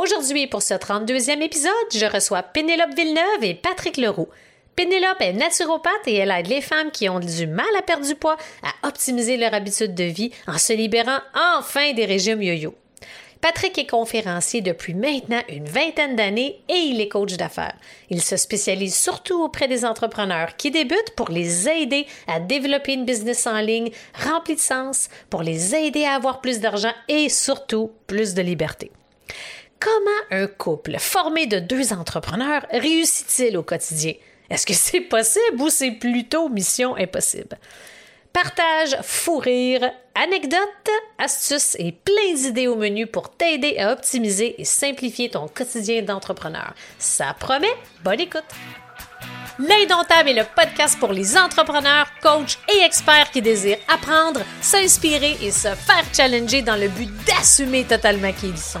Aujourd'hui, pour ce 32e épisode, je reçois Pénélope Villeneuve et Patrick Leroux. Pénélope est naturopathe et elle aide les femmes qui ont du mal à perdre du poids à optimiser leur habitude de vie en se libérant enfin des régimes yo-yo. Patrick est conférencier depuis maintenant une vingtaine d'années et il est coach d'affaires. Il se spécialise surtout auprès des entrepreneurs qui débutent pour les aider à développer une business en ligne remplie de sens, pour les aider à avoir plus d'argent et surtout plus de liberté. Comment un couple formé de deux entrepreneurs réussit-il au quotidien? Est-ce que c'est possible ou c'est plutôt mission impossible? Partage, fou rire, anecdotes, astuces et plein d'idées au menu pour t'aider à optimiser et simplifier ton quotidien d'entrepreneur. Ça promet, bonne écoute! L'Indomptable est le podcast pour les entrepreneurs, coachs et experts qui désirent apprendre, s'inspirer et se faire challenger dans le but d'assumer totalement qui ils sont.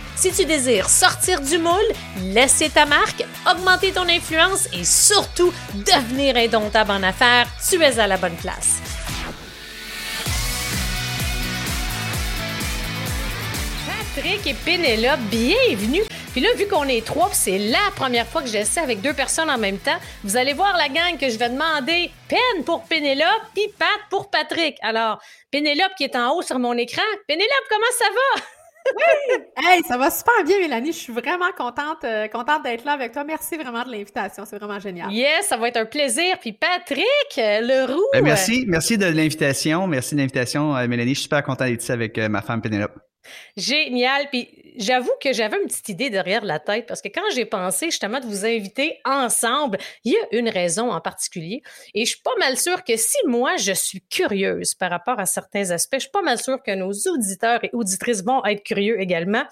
Si tu désires sortir du moule, laisser ta marque, augmenter ton influence et surtout devenir indomptable en affaires, tu es à la bonne place. Patrick et Pénélope, bienvenue. Puis là, vu qu'on est trois, c'est la première fois que j'essaie avec deux personnes en même temps, vous allez voir la gang que je vais demander Pen pour Pénélope, puis Pat pour Patrick. Alors, Pénélope qui est en haut sur mon écran. Pénélope, comment ça va? Oui! Hey, ça va super bien, Mélanie. Je suis vraiment contente, euh, contente d'être là avec toi. Merci vraiment de l'invitation. C'est vraiment génial. Yes, ça va être un plaisir. Puis Patrick euh, Leroux. Ben, merci, merci de l'invitation. Merci de l'invitation, euh, Mélanie. Je suis super content d'être ici avec ma femme Pénélope. Génial. Puis j'avoue que j'avais une petite idée derrière la tête parce que quand j'ai pensé justement de vous inviter ensemble, il y a une raison en particulier. Et je suis pas mal sûre que si moi je suis curieuse par rapport à certains aspects, je suis pas mal sûre que nos auditeurs et auditrices vont être curieux également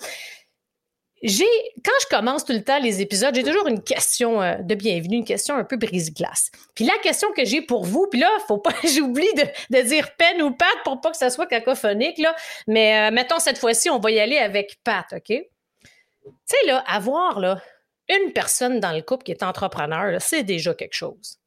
j'ai quand je commence tout le temps les épisodes, j'ai toujours une question euh, de bienvenue, une question un peu brise-glace. Puis la question que j'ai pour vous, puis là, faut pas j'oublie de, de, dire peine ou Pat pour pas que ça soit cacophonique là, mais euh, mettons cette fois-ci, on va y aller avec Pat, OK? Tu sais là, avoir là une personne dans le couple qui est entrepreneur, c'est déjà quelque chose.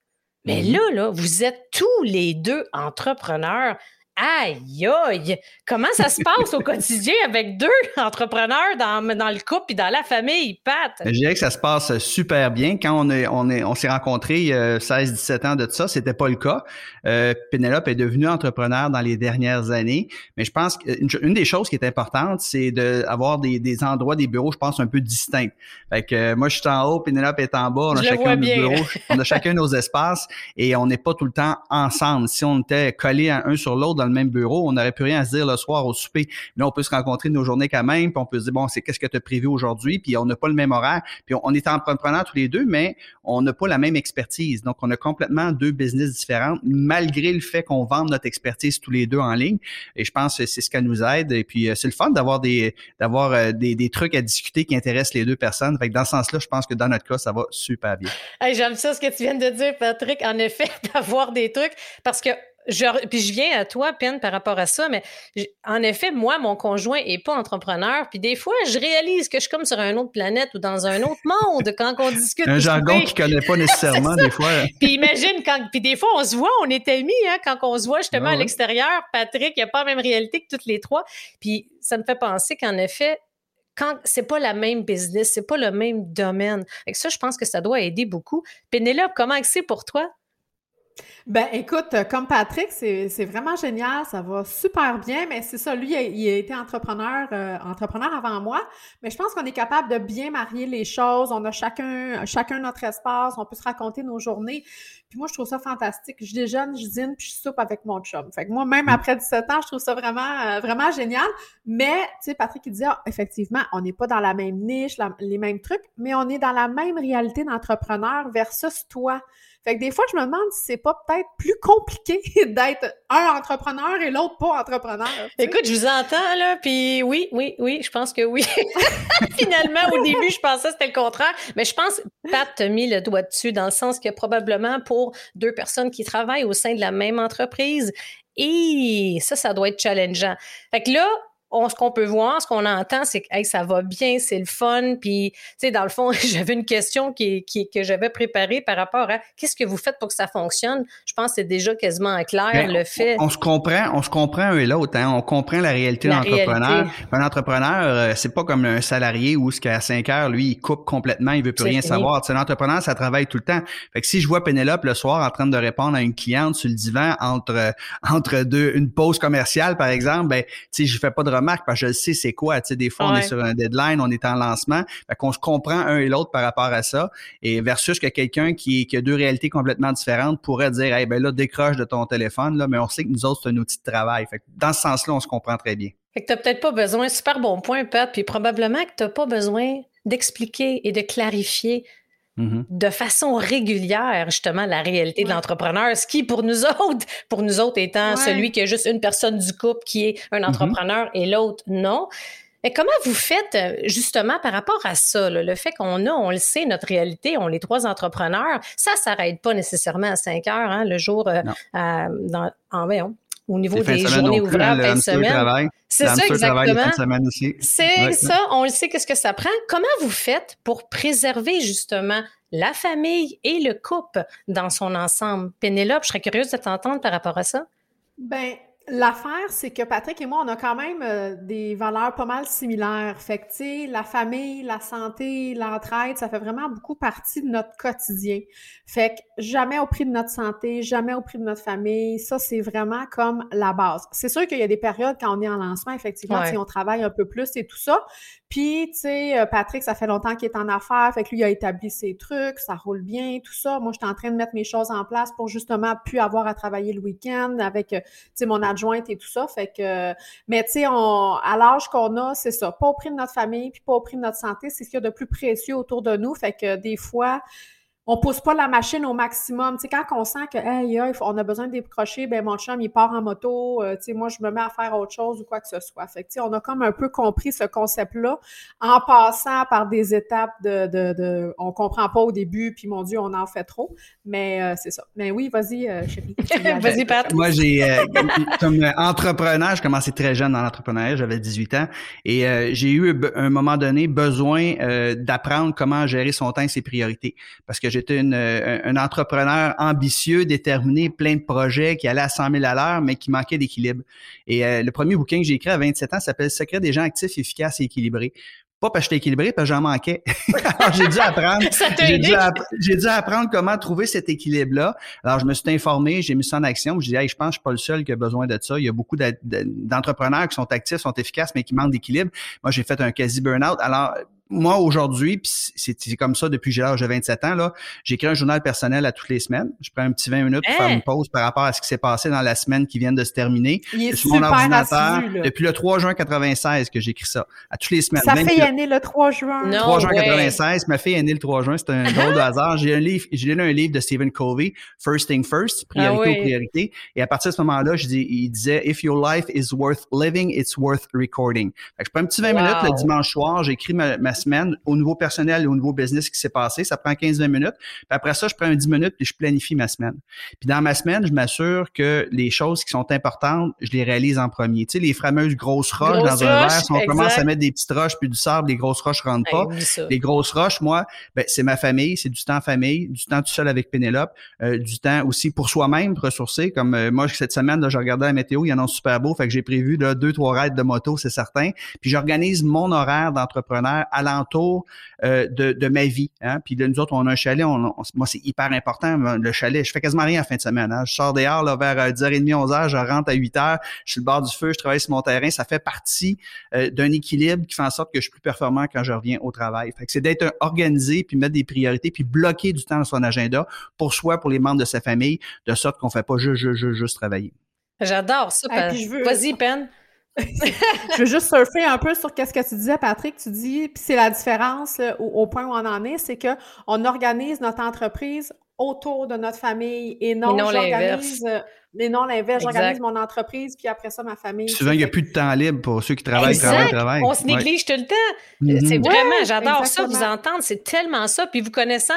Mais mm-hmm. là là, vous êtes tous les deux entrepreneurs Aïe aïe! Comment ça se passe au quotidien avec deux entrepreneurs dans, dans le couple et dans la famille, Pat? Je dirais que ça se passe super bien. Quand on est, on est, on s'est rencontrés il y a 16-17 ans de ça, c'était pas le cas. Euh, Pénélope est devenue entrepreneur dans les dernières années, mais je pense qu'une une des choses qui est importante, c'est d'avoir des, des endroits, des bureaux, je pense, un peu distincts. Fait que euh, moi, je suis en haut, Pénélope est en bas, on a chacun nos bureaux, on a chacun nos espaces et on n'est pas tout le temps ensemble. Si on était collés un sur l'autre le même bureau, on n'aurait plus rien à se dire le soir au souper. Là, on peut se rencontrer nos journées quand même, puis on peut se dire, bon, c'est qu'est-ce que tu as prévu aujourd'hui, puis on n'a pas le même horaire, puis on, est entrepreneurs tous les deux, mais on n'a pas la même expertise. Donc, on a complètement deux business différents, malgré le fait qu'on vende notre expertise tous les deux en ligne. Et je pense que c'est ce qui nous aide. Et puis, euh, c'est le fun d'avoir des d'avoir euh, des, des, trucs à discuter qui intéressent les deux personnes. Fait que dans ce sens-là, je pense que dans notre cas, ça va super bien. J'aime ça ce que tu viens de dire, Patrick. En effet, d'avoir des trucs, parce que je, puis je viens à toi, Pen, par rapport à ça, mais en effet, moi, mon conjoint est pas entrepreneur, puis des fois, je réalise que je suis comme sur une autre planète ou dans un autre monde quand on discute. un jargon qu'il connaît pas nécessairement, des fois. puis imagine, quand, puis des fois, on se voit, on est amis, hein, quand on se voit justement ah à l'extérieur, Patrick, il n'y a pas la même réalité que toutes les trois. Puis ça me fait penser qu'en effet, quand c'est pas la même business, c'est pas le même domaine. Et ça, je pense que ça doit aider beaucoup. Pénélope, comment c'est pour toi? Ben, écoute, comme Patrick, c'est vraiment génial, ça va super bien, mais c'est ça, lui, il a, été entrepreneur, euh, entrepreneur avant moi, mais je pense qu'on est capable de bien marier les choses, on a chacun, chacun notre espace, on peut se raconter nos journées, puis moi, je trouve ça fantastique. Je déjeune, je dîne, puis je soupe avec mon chum. Fait que moi, même mm. après 17 ans, je trouve ça vraiment, euh, vraiment génial. Mais, tu sais, Patrick, il dit, ah, effectivement, on n'est pas dans la même niche, les mêmes trucs, mais on est dans la même réalité d'entrepreneur versus toi Fait que des fois, je me demande si c'est pas peut-être plus compliqué d'être un entrepreneur et l'autre pas entrepreneur. Écoute, je vous entends, là, puis oui, oui, oui, je pense que oui. Finalement, au début, je pensais que c'était le contraire, mais je pense, Pat t'a mis le doigt dessus dans le sens que probablement pour deux personnes qui travaillent au sein de la même entreprise, et ça, ça doit être challengeant. Fait que là, ce qu'on peut voir, ce qu'on entend, c'est que hey, ça va bien, c'est le fun. Puis, tu sais, dans le fond, j'avais une question qui, qui que j'avais préparée par rapport à qu'est-ce que vous faites pour que ça fonctionne? Je pense que c'est déjà quasiment clair ben, le fait. On, se comprend, on se comprend un et l'autre. Hein? On comprend la réalité de l'entrepreneur. Un entrepreneur, euh, c'est pas comme un salarié où ce qu'à 5 heures, lui, il coupe complètement, il veut plus rien savoir. Tu sais, l'entrepreneur, ça travaille tout le temps. Fait que si je vois Pénélope le soir en train de répondre à une cliente sur le divan entre entre deux une pause commerciale, par exemple, ben, tu sais, je fais pas de marque parce que je sais c'est quoi. Tu sais, des fois, on est sur un deadline, on est en lancement. Fait qu'on se comprend un et l'autre par rapport à ça. Et versus que quelqu'un qui, qui, a deux réalités complètement différentes pourrait dire, eh ben là, décroche de ton téléphone, là, mais on sait que nous autres, c'est un outil de travail. Fait que dans ce sens-là, on se comprend très bien. Fait que t'as peut-être pas besoin, super bon point, Pat, puis probablement que t'as pas besoin d'expliquer et de clarifier Mm-hmm. de façon régulière, justement, la réalité de l'entrepreneur, ce qui, pour nous autres, pour nous autres étant celui qui est juste une personne du couple qui est un mm-hmm. entrepreneur et l'autre non. Mais comment vous faites euh, justement par rapport à ça, le fait qu'on a, on le sait, notre réalité, on est trois entrepreneurs, ça s'arrête pas nécessairement à 5 heures, hein, le jour euh, dans, en, voyons, au niveau des journées ouvrables, fin de semaine. C'est ça, exactement. C'est ça, on le sait, qu'est-ce que ça prend. Comment vous faites pour préserver justement la famille et le couple dans son ensemble? Pénélope, je serais curieuse de t'entendre par rapport à ça. Ben, L'affaire, c'est que Patrick et moi, on a quand même euh, des valeurs pas mal similaires. Fait que, tu sais, la famille, la santé, l'entraide, ça fait vraiment beaucoup partie de notre quotidien. Fait que jamais au prix de notre santé, jamais au prix de notre famille. Ça, c'est vraiment comme la base. C'est sûr qu'il y a des périodes quand on est en lancement, effectivement, si on travaille un peu plus et tout ça. Puis, tu sais, euh, Patrick, ça fait longtemps qu'il est en affaires, fait que lui, il a établi ses trucs, ça roule bien, tout ça. Moi, j'étais en train de mettre mes choses en place pour justement plus avoir à travailler le week-end avec, euh, tu sais, mon adjointe et tout ça. Fait que, mais tu sais, à l'âge qu'on a, c'est ça. Pas au prix de notre famille, puis pas au prix de notre santé. C'est ce qu'il y a de plus précieux autour de nous. Fait que des fois, on pousse pas la machine au maximum. Tu sais, quand on sent que hey, on a besoin de décrocher, ben mon chum il part en moto, euh, tu sais, moi je me mets à faire autre chose ou quoi que ce soit. Fait que, tu sais, on a comme un peu compris ce concept-là en passant par des étapes de, de, de on comprend pas au début, puis mon Dieu, on en fait trop. Mais euh, c'est ça. Mais oui, vas-y, euh, chérie. vas-y, Pat. Moi, j'ai comme entrepreneur, je commençais très jeune dans l'entrepreneuriat, j'avais 18 ans, et j'ai eu un moment donné besoin d'apprendre comment gérer son temps et ses priorités. Parce que j'étais euh, un, entrepreneur ambitieux, déterminé, plein de projets, qui allait à 100 000 à l'heure, mais qui manquait d'équilibre. Et euh, le premier bouquin que j'ai écrit à 27 ans s'appelle Secret des gens actifs, efficaces et équilibrés. Pas parce que j'étais équilibré, parce que j'en manquais. j'ai dû apprendre. j'ai dû, apprendre comment trouver cet équilibre-là. Alors, je me suis informé, j'ai mis ça en action. Je dis, hey, je pense que je suis pas le seul qui a besoin de ça. Il y a beaucoup d'entrepreneurs qui sont actifs, sont efficaces, mais qui manquent d'équilibre. Moi, j'ai fait un quasi burn-out. Alors, moi, aujourd'hui, puis c'est comme ça depuis l'âge de 27 ans, là, j'écris un journal personnel à toutes les semaines. Je prends un petit 20 minutes pour faire hein? une pause par rapport à ce qui s'est passé dans la semaine qui vient de se terminer. Il est sur mon ordinateur depuis le 3 juin 96 que j'écris ça. À toutes les semaines. Ça fait est né le 3 juin. Le 3 juin 96. Ma fille est née le 3 juin. C'est un drôle de hasard. J'ai un livre, j'ai lu un livre de Stephen Covey, First Thing First, priorité ah priorité. Et à partir de ce moment-là, je dis, il disait, If your life is worth living, it's worth recording. je prends un petit 20 minutes le dimanche soir, j'écris ma, ma semaine au nouveau personnel et au nouveau business qui s'est passé. Ça prend 15-20 minutes. Puis après ça, je prends un 10 minutes et je planifie ma semaine. Puis dans ma semaine, je m'assure que les choses qui sont importantes, je les réalise en premier. Tu sais, les fameuses grosses roches dans un verre, si on commence à mettre des petites roches puis du sable, les grosses roches rentrent pas. les grosses roches, moi, ben, c'est ma famille, c'est du temps famille, du temps tout seul avec Pénélope, euh, du temps aussi pour soi-même, ressourcer. Comme euh, moi, cette semaine, là, je regardais la météo, il y en a un super beau, fait que j'ai prévu là, deux, trois raids de moto, c'est certain. Puis j'organise mon horaire d'entrepreneur euh, de, de, ma vie. Hein? Puis là, nous autres, on a un chalet. On, moi, c'est hyper important, le chalet. Je fais quasiment rien en fin de semaine. Hein? Je sors dehors là, vers 10h30, euh, 11h, je rentre à 8h, je suis le bord du feu, je travaille sur mon terrain. Ça fait partie euh, d'un équilibre qui fait en sorte que je suis plus performant quand je reviens au travail. Fait que c'est d'être organisé, puis mettre des priorités, puis bloquer du temps dans son agenda pour soi, pour les membres de sa famille, de sorte qu'on fait pas juste, juste, juste, travailler. J'adore ça. Vas-y, Pen je veux juste surfer un peu sur qu'est-ce que tu disais, Patrick. Tu dis, puis c'est la différence au, point où on en est, c'est que on organise notre entreprise autour de notre famille et non, j'organise et non l'inverse. J'organise mon entreprise, puis après ça, ma famille. souvent, il n'y a plus de temps libre pour ceux qui travaillent, travaillent, travaillent. On se néglige tout le temps. Mm-hmm. C'est vraiment, j'adore ça, vous entendre. C'est tellement ça. Puis vous connaissant,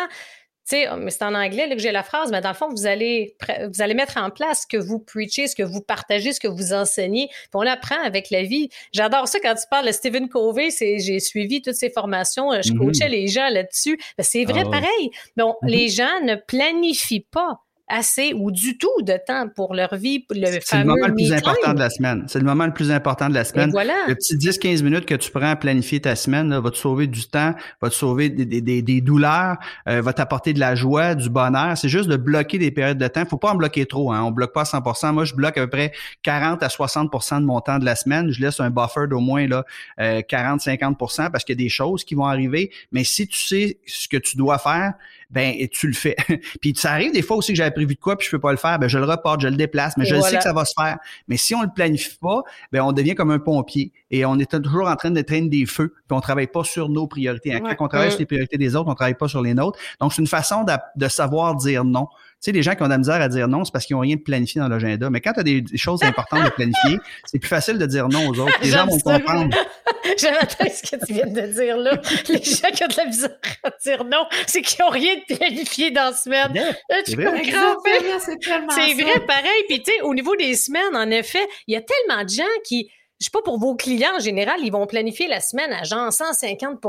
sais, mais c'est en anglais que j'ai la phrase, mais dans le fond, vous allez, vous allez mettre en place ce que vous preachez, ce que vous partagez, ce que vous enseignez. Puis on apprend avec la vie. J'adore ça quand tu parles de Stephen Covey. C'est, j'ai suivi toutes ces formations. Je mm-hmm. coachais les gens là-dessus. Ben, c'est vrai, ah pareil. Bon, mm-hmm. les gens ne planifient pas assez ou du tout de temps pour leur vie. Le c'est le moment le plus important de la semaine. C'est le moment le plus important de la semaine. voilà. Le petit 10-15 minutes que tu prends à planifier ta semaine là, va te sauver du temps, va te sauver des, des, des douleurs, euh, va t'apporter de la joie, du bonheur. C'est juste de bloquer des périodes de temps. faut pas en bloquer trop. Hein. On bloque pas à 100 Moi, je bloque à peu près 40 à 60% de mon temps de la semaine. Je laisse un buffer d'au moins là, euh, 40-50% parce qu'il y a des choses qui vont arriver. Mais si tu sais ce que tu dois faire, ben tu le fais. puis ça arrive des fois aussi que j'avais prévu de quoi puis je peux pas le faire, ben je le reporte, je le déplace, mais je sais que ça va se faire. Mais si on le planifie pas, ben on devient comme un pompier et on est toujours en train d'éteindre des feux, puis on travaille pas sur nos priorités. Hein. Quand on travaille sur les priorités des autres, on travaille pas sur les nôtres. Donc c'est une façon de, de savoir dire non. Tu sais, les gens qui ont de la misère à dire non, c'est parce qu'ils n'ont rien de planifié dans l'agenda. Mais quand tu as des, choses importantes de planifier, c'est plus facile de dire non aux autres. Les gens vont comprendre. J'aime ce que tu viens de dire là. Les gens qui ont de la misère à dire non, c'est qu'ils n'ont rien de planifié dans la semaine. c'est vrai. C'est vrai, pareil. Puis tu sais, au niveau des semaines, en effet, il y a tellement de gens qui je sais pas pour vos clients en général, ils vont planifier la semaine à genre 150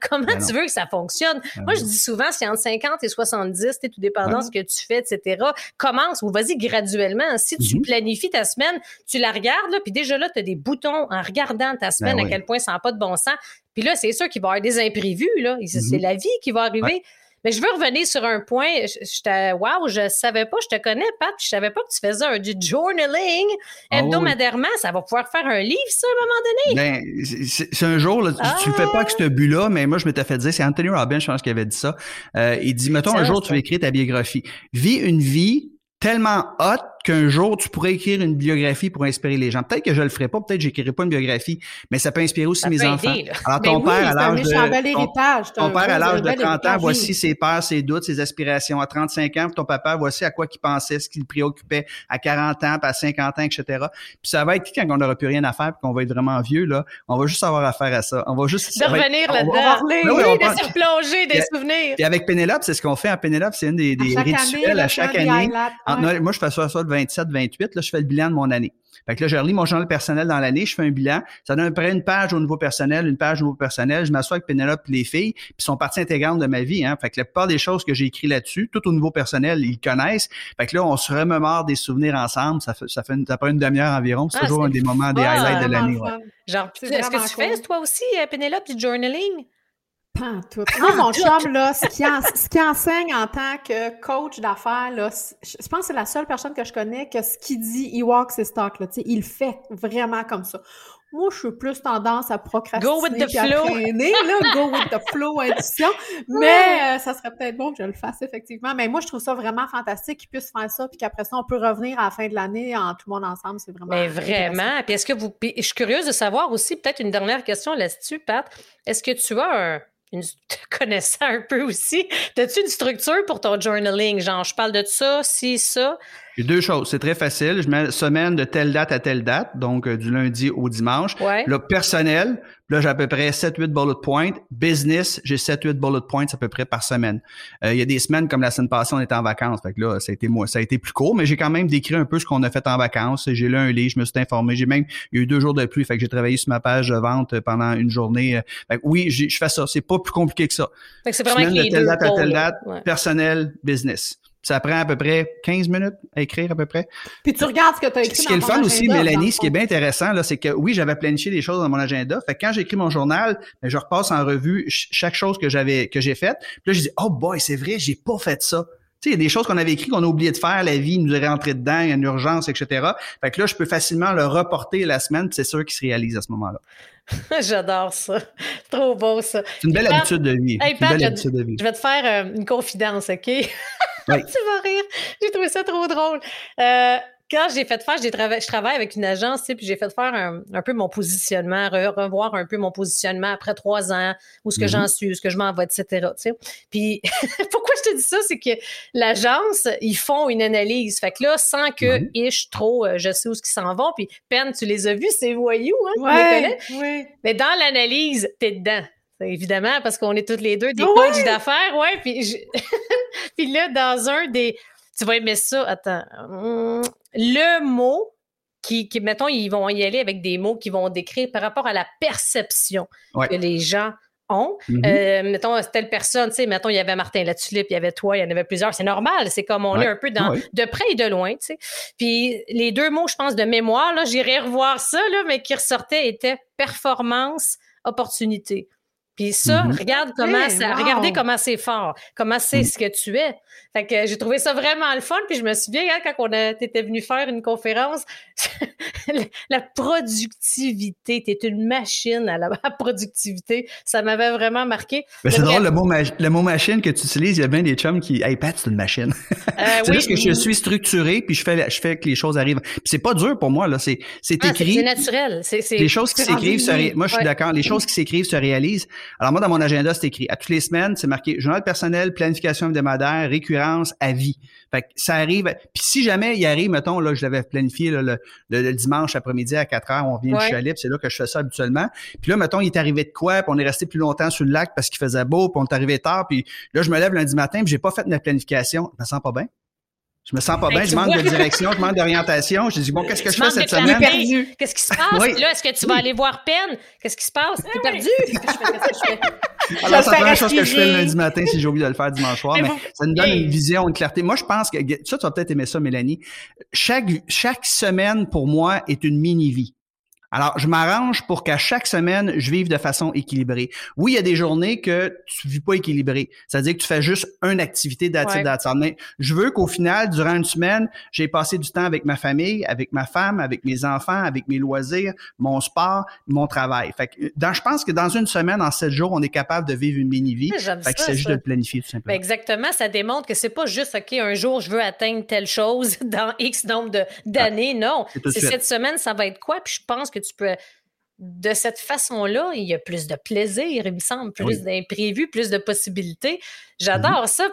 Comment ben tu veux que ça fonctionne? Ben Moi, je dis souvent, c'est entre 50 et 70, tout dépendant de ce que tu fais, etc. Commence ou vas-y graduellement. Si tu mm-hmm. planifies ta semaine, tu la regardes, là, puis déjà là, tu as des boutons en regardant ta semaine, ben à quel point ça n'a pas de bon sens. Puis là, c'est sûr qu'il va y avoir des imprévus, là. C'est mm-hmm. la vie qui va arriver. Mais je veux revenir sur un point. Je, wow, je savais pas, je te connais, Pat, je savais pas que tu faisais un, du journaling ah hebdomadairement. Ça va pouvoir faire un livre, ça, à un moment donné? Ben, c'est un jour, là, tu, le fais pas avec ce but-là, mais moi, je m'étais fait dire, c'est Anthony Robbins, je pense, qui avait dit ça. Euh, il dit, mettons, un jour, tu vas écrire ta biographie. Vis une vie tellement hot qu'un jour, tu pourrais écrire une biographie pour inspirer les gens. Peut-être que je le ferai pas, peut-être que j'écrirai pas une biographie, mais ça peut inspirer aussi mes enfants. Alors, ton père, à l'âge de, ton, père, à l'âge de 30 ans, voici ses peurs, ses doutes, ses aspirations. À 35 ans, ton papa, voici à quoi il pensait, ce qui le préoccupait à 40 ans, puis à 50 ans, etc. Puis ça va être quand on n'aura plus rien à faire, puis qu'on va être vraiment vieux, là, on va juste avoir affaire à ça. On va juste... De revenir là-dedans. Oui, de se replonger des souvenirs. Et avec Pénélope, c'est ce qu'on fait en Pénélope, c'est une des, des rituels à chaque année. Moi, je fais ça, ça 27, 28, là, je fais le bilan de mon année. Fait que là, je relis mon journal personnel dans l'année, je fais un bilan. Ça donne à peu près une page au niveau personnel, une page au niveau personnel. Je m'assois avec Pénélope et les filles, puis sont partie intégrante de ma vie. Hein. Fait que la plupart des choses que j'ai écrites là-dessus, tout au niveau personnel, ils connaissent. Fait que là, on se remémore des souvenirs ensemble. Ça fait, ça fait une, ça prend une demi-heure environ. C'est ah, toujours un des moments, des highlights de l'année. Genre, est-ce que tu fais, toi aussi, euh, Pénélope, du journaling? Pas tout. Moi, mon chum, là, ce qui, enseigne en tant que coach d'affaires, là, je pense que c'est la seule personne que je connais que ce qu'il dit, il walk ses talk, là, tu sais, il fait vraiment comme ça. Moi, je suis plus tendance à procrastiner. Go with the flow. là, go with the flow, intuition. Mais euh, ça serait peut-être bon que je le fasse, effectivement. Mais moi, je trouve ça vraiment fantastique qu'il puisse faire ça, puis qu'après ça, on peut revenir à la fin de l'année en tout le monde ensemble. C'est vraiment. Mais vraiment. Puis est-ce que vous. je suis curieuse de savoir aussi, peut-être une dernière question là-dessus, Pat. Est-ce que tu as un une, te connaissant un peu aussi, as-tu une structure pour ton journaling? Genre, je parle de ça, si, ça. J'ai deux choses. C'est très facile. Je mets semaine de telle date à telle date, donc euh, du lundi au dimanche. Ouais. Là, personnel, là, j'ai à peu près 7-8 bullet points. Business, j'ai 7-8 bullet points à peu près par semaine. Euh, il y a des semaines, comme la semaine passée, on était en vacances. Fait que là, ça a été, moi, ça a été plus court, mais j'ai quand même décrit un peu ce qu'on a fait en vacances. J'ai lu un livre, je me suis informé. J'ai même, il y a eu deux jours de pluie. Fait que j'ai travaillé sur ma page de vente pendant une journée. Fait que oui, je fais ça. C'est pas plus compliqué que ça. Fait que c'est vraiment semaine de telle date à telle date, personnel, business. Ça prend à peu près 15 minutes à écrire à peu près. Puis tu regardes ce que tu as écrit. Ce qui est le fun aussi, Mélanie, ce qui est bien intéressant, là, c'est que oui, j'avais planifié des choses dans mon agenda. Fait que quand j'écris mon journal, ben, je repasse en revue chaque chose que j'avais que j'ai faite. Puis là, je dis Oh boy, c'est vrai, j'ai pas fait ça. Tu sais, il y a des choses qu'on avait écrites qu'on a oublié de faire, la vie nous est rentrée dedans, il y a une urgence, etc. Fait que là, je peux facilement le reporter la semaine, c'est sûr qu'il se réalise à ce moment-là. J'adore ça. Trop beau, ça. C'est une belle habitude de vie. une belle habitude de vie. Je vais te faire euh, une confidence, OK? tu vas rire. J'ai trouvé ça trop drôle. Euh, quand j'ai fait faire, j'ai je travaille avec une agence, puis j'ai fait faire un, peu mon positionnement, revoir un peu mon positionnement après trois ans, où ce que j'en mm-hmm. suis, où ce que je m'en vais, etc. Puis pourquoi je te dis ça, c'est que l'agence, ils font une analyse. Fait que là, sans que mm trop, euh, je sais où ce qu'ils s'en vont. Puis peine, tu les as vus, ces voyous, hein, ouais, tu les connais? Mais dans l'analyse, t'es dedans. Évidemment, parce qu'on est toutes les deux des coachs d'affaires, ouais. Puis, puis là, dans un des tu vas aimer ça. Attends. Hum, le mot qui, qui, mettons, ils vont y aller avec des mots qui vont décrire par rapport à la perception que les gens ont. Euh, mettons, telle personne, tu sais, mettons, il y avait Martin Latulippe, il y avait toi, il y en avait plusieurs. C'est normal. C'est comme on est un peu dans, de près et de loin, tu sais. Puis les deux mots, je pense, de mémoire, là, j'irai revoir ça, là, mais qui ressortaient étaient performance, opportunité. Puis ça, mm-hmm. regarde comment ça, regardez comment c'est fort, comment c'est mm. ce que tu es. Fait que j'ai trouvé ça vraiment le fun. Puis je me souviens, hein, quand on était venu faire une conférence, la productivité, tu es une machine à la productivité. Ça m'avait vraiment marqué. c'est drôle, le mot, le mot machine que tu utilises, il y a bien des chums qui, hey Pat, c'est une machine. Euh, c'est juste que je suis structuré, puis je fais, je fais que les choses arrivent. Puis c'est pas dur pour moi, là. C'est, c'est ah, écrit. C'est naturel. Les choses qui s'écrivent, se moi, je suis d'accord. Les choses qui s'écrivent se réalisent. Alors moi, dans mon agenda, c'est écrit. À toutes les semaines, c'est marqué journal personnel, planification hebdomadaire, récurrent à vie. Fait que ça arrive. Puis si jamais il arrive, mettons, là, je l'avais planifié le, dimanche après-midi à 4 heures, on vient du chalet, c'est là que je fais ça habituellement. Puis là, mettons, il est arrivé de quoi, puis on est resté plus longtemps sur le lac parce qu'il faisait beau, puis on est arrivé tard, puis là, je me lève lundi matin, puis j'ai pas fait ma planification. Je me sens pas bien. Je me sens pas ben, bien, je manque de direction, je manque d'orientation. Je dis, bon, qu'est-ce que je fais cette semaine? Qu'est-ce qui se passe? Là, est-ce que tu vas aller voir Pen? Qu'est-ce qui se passe? T'es perdu? Je fais? Alors, c'est la première chose que je fais le lundi matin si j'ai oublié de le faire dimanche soir, mais, ça nous donne une vision, une clarté. Moi, je pense que, ça, tu vas peut-être aimer ça, Mélanie. Chaque, chaque semaine, pour moi, est une mini-vie. Alors, je m'arrange pour qu'à chaque semaine, je vive de façon équilibrée. Oui, il y a des journées que tu vis pas équilibré. C'est-à-dire que tu fais juste une activité d'attitude ouais. Mais je veux qu'au final, durant une semaine, j'ai passé du temps avec ma famille, avec ma femme, avec mes enfants, avec mes loisirs, mon sport, mon travail. Fait que dans, je pense que dans une semaine, en sept jours, on est capable de vivre une mini-vie. Fait juste de le planifier, tout simplement. Ben, exactement. Ça démontre que c'est pas juste, OK, un jour, je veux atteindre telle chose dans X nombre d'années. non. C'est cette semaine, ça va être quoi? Puis je pense que tu peux de cette façon-là, il y a plus de plaisir, il me semble, plus d'imprévus, plus de possibilités. J'adore ça.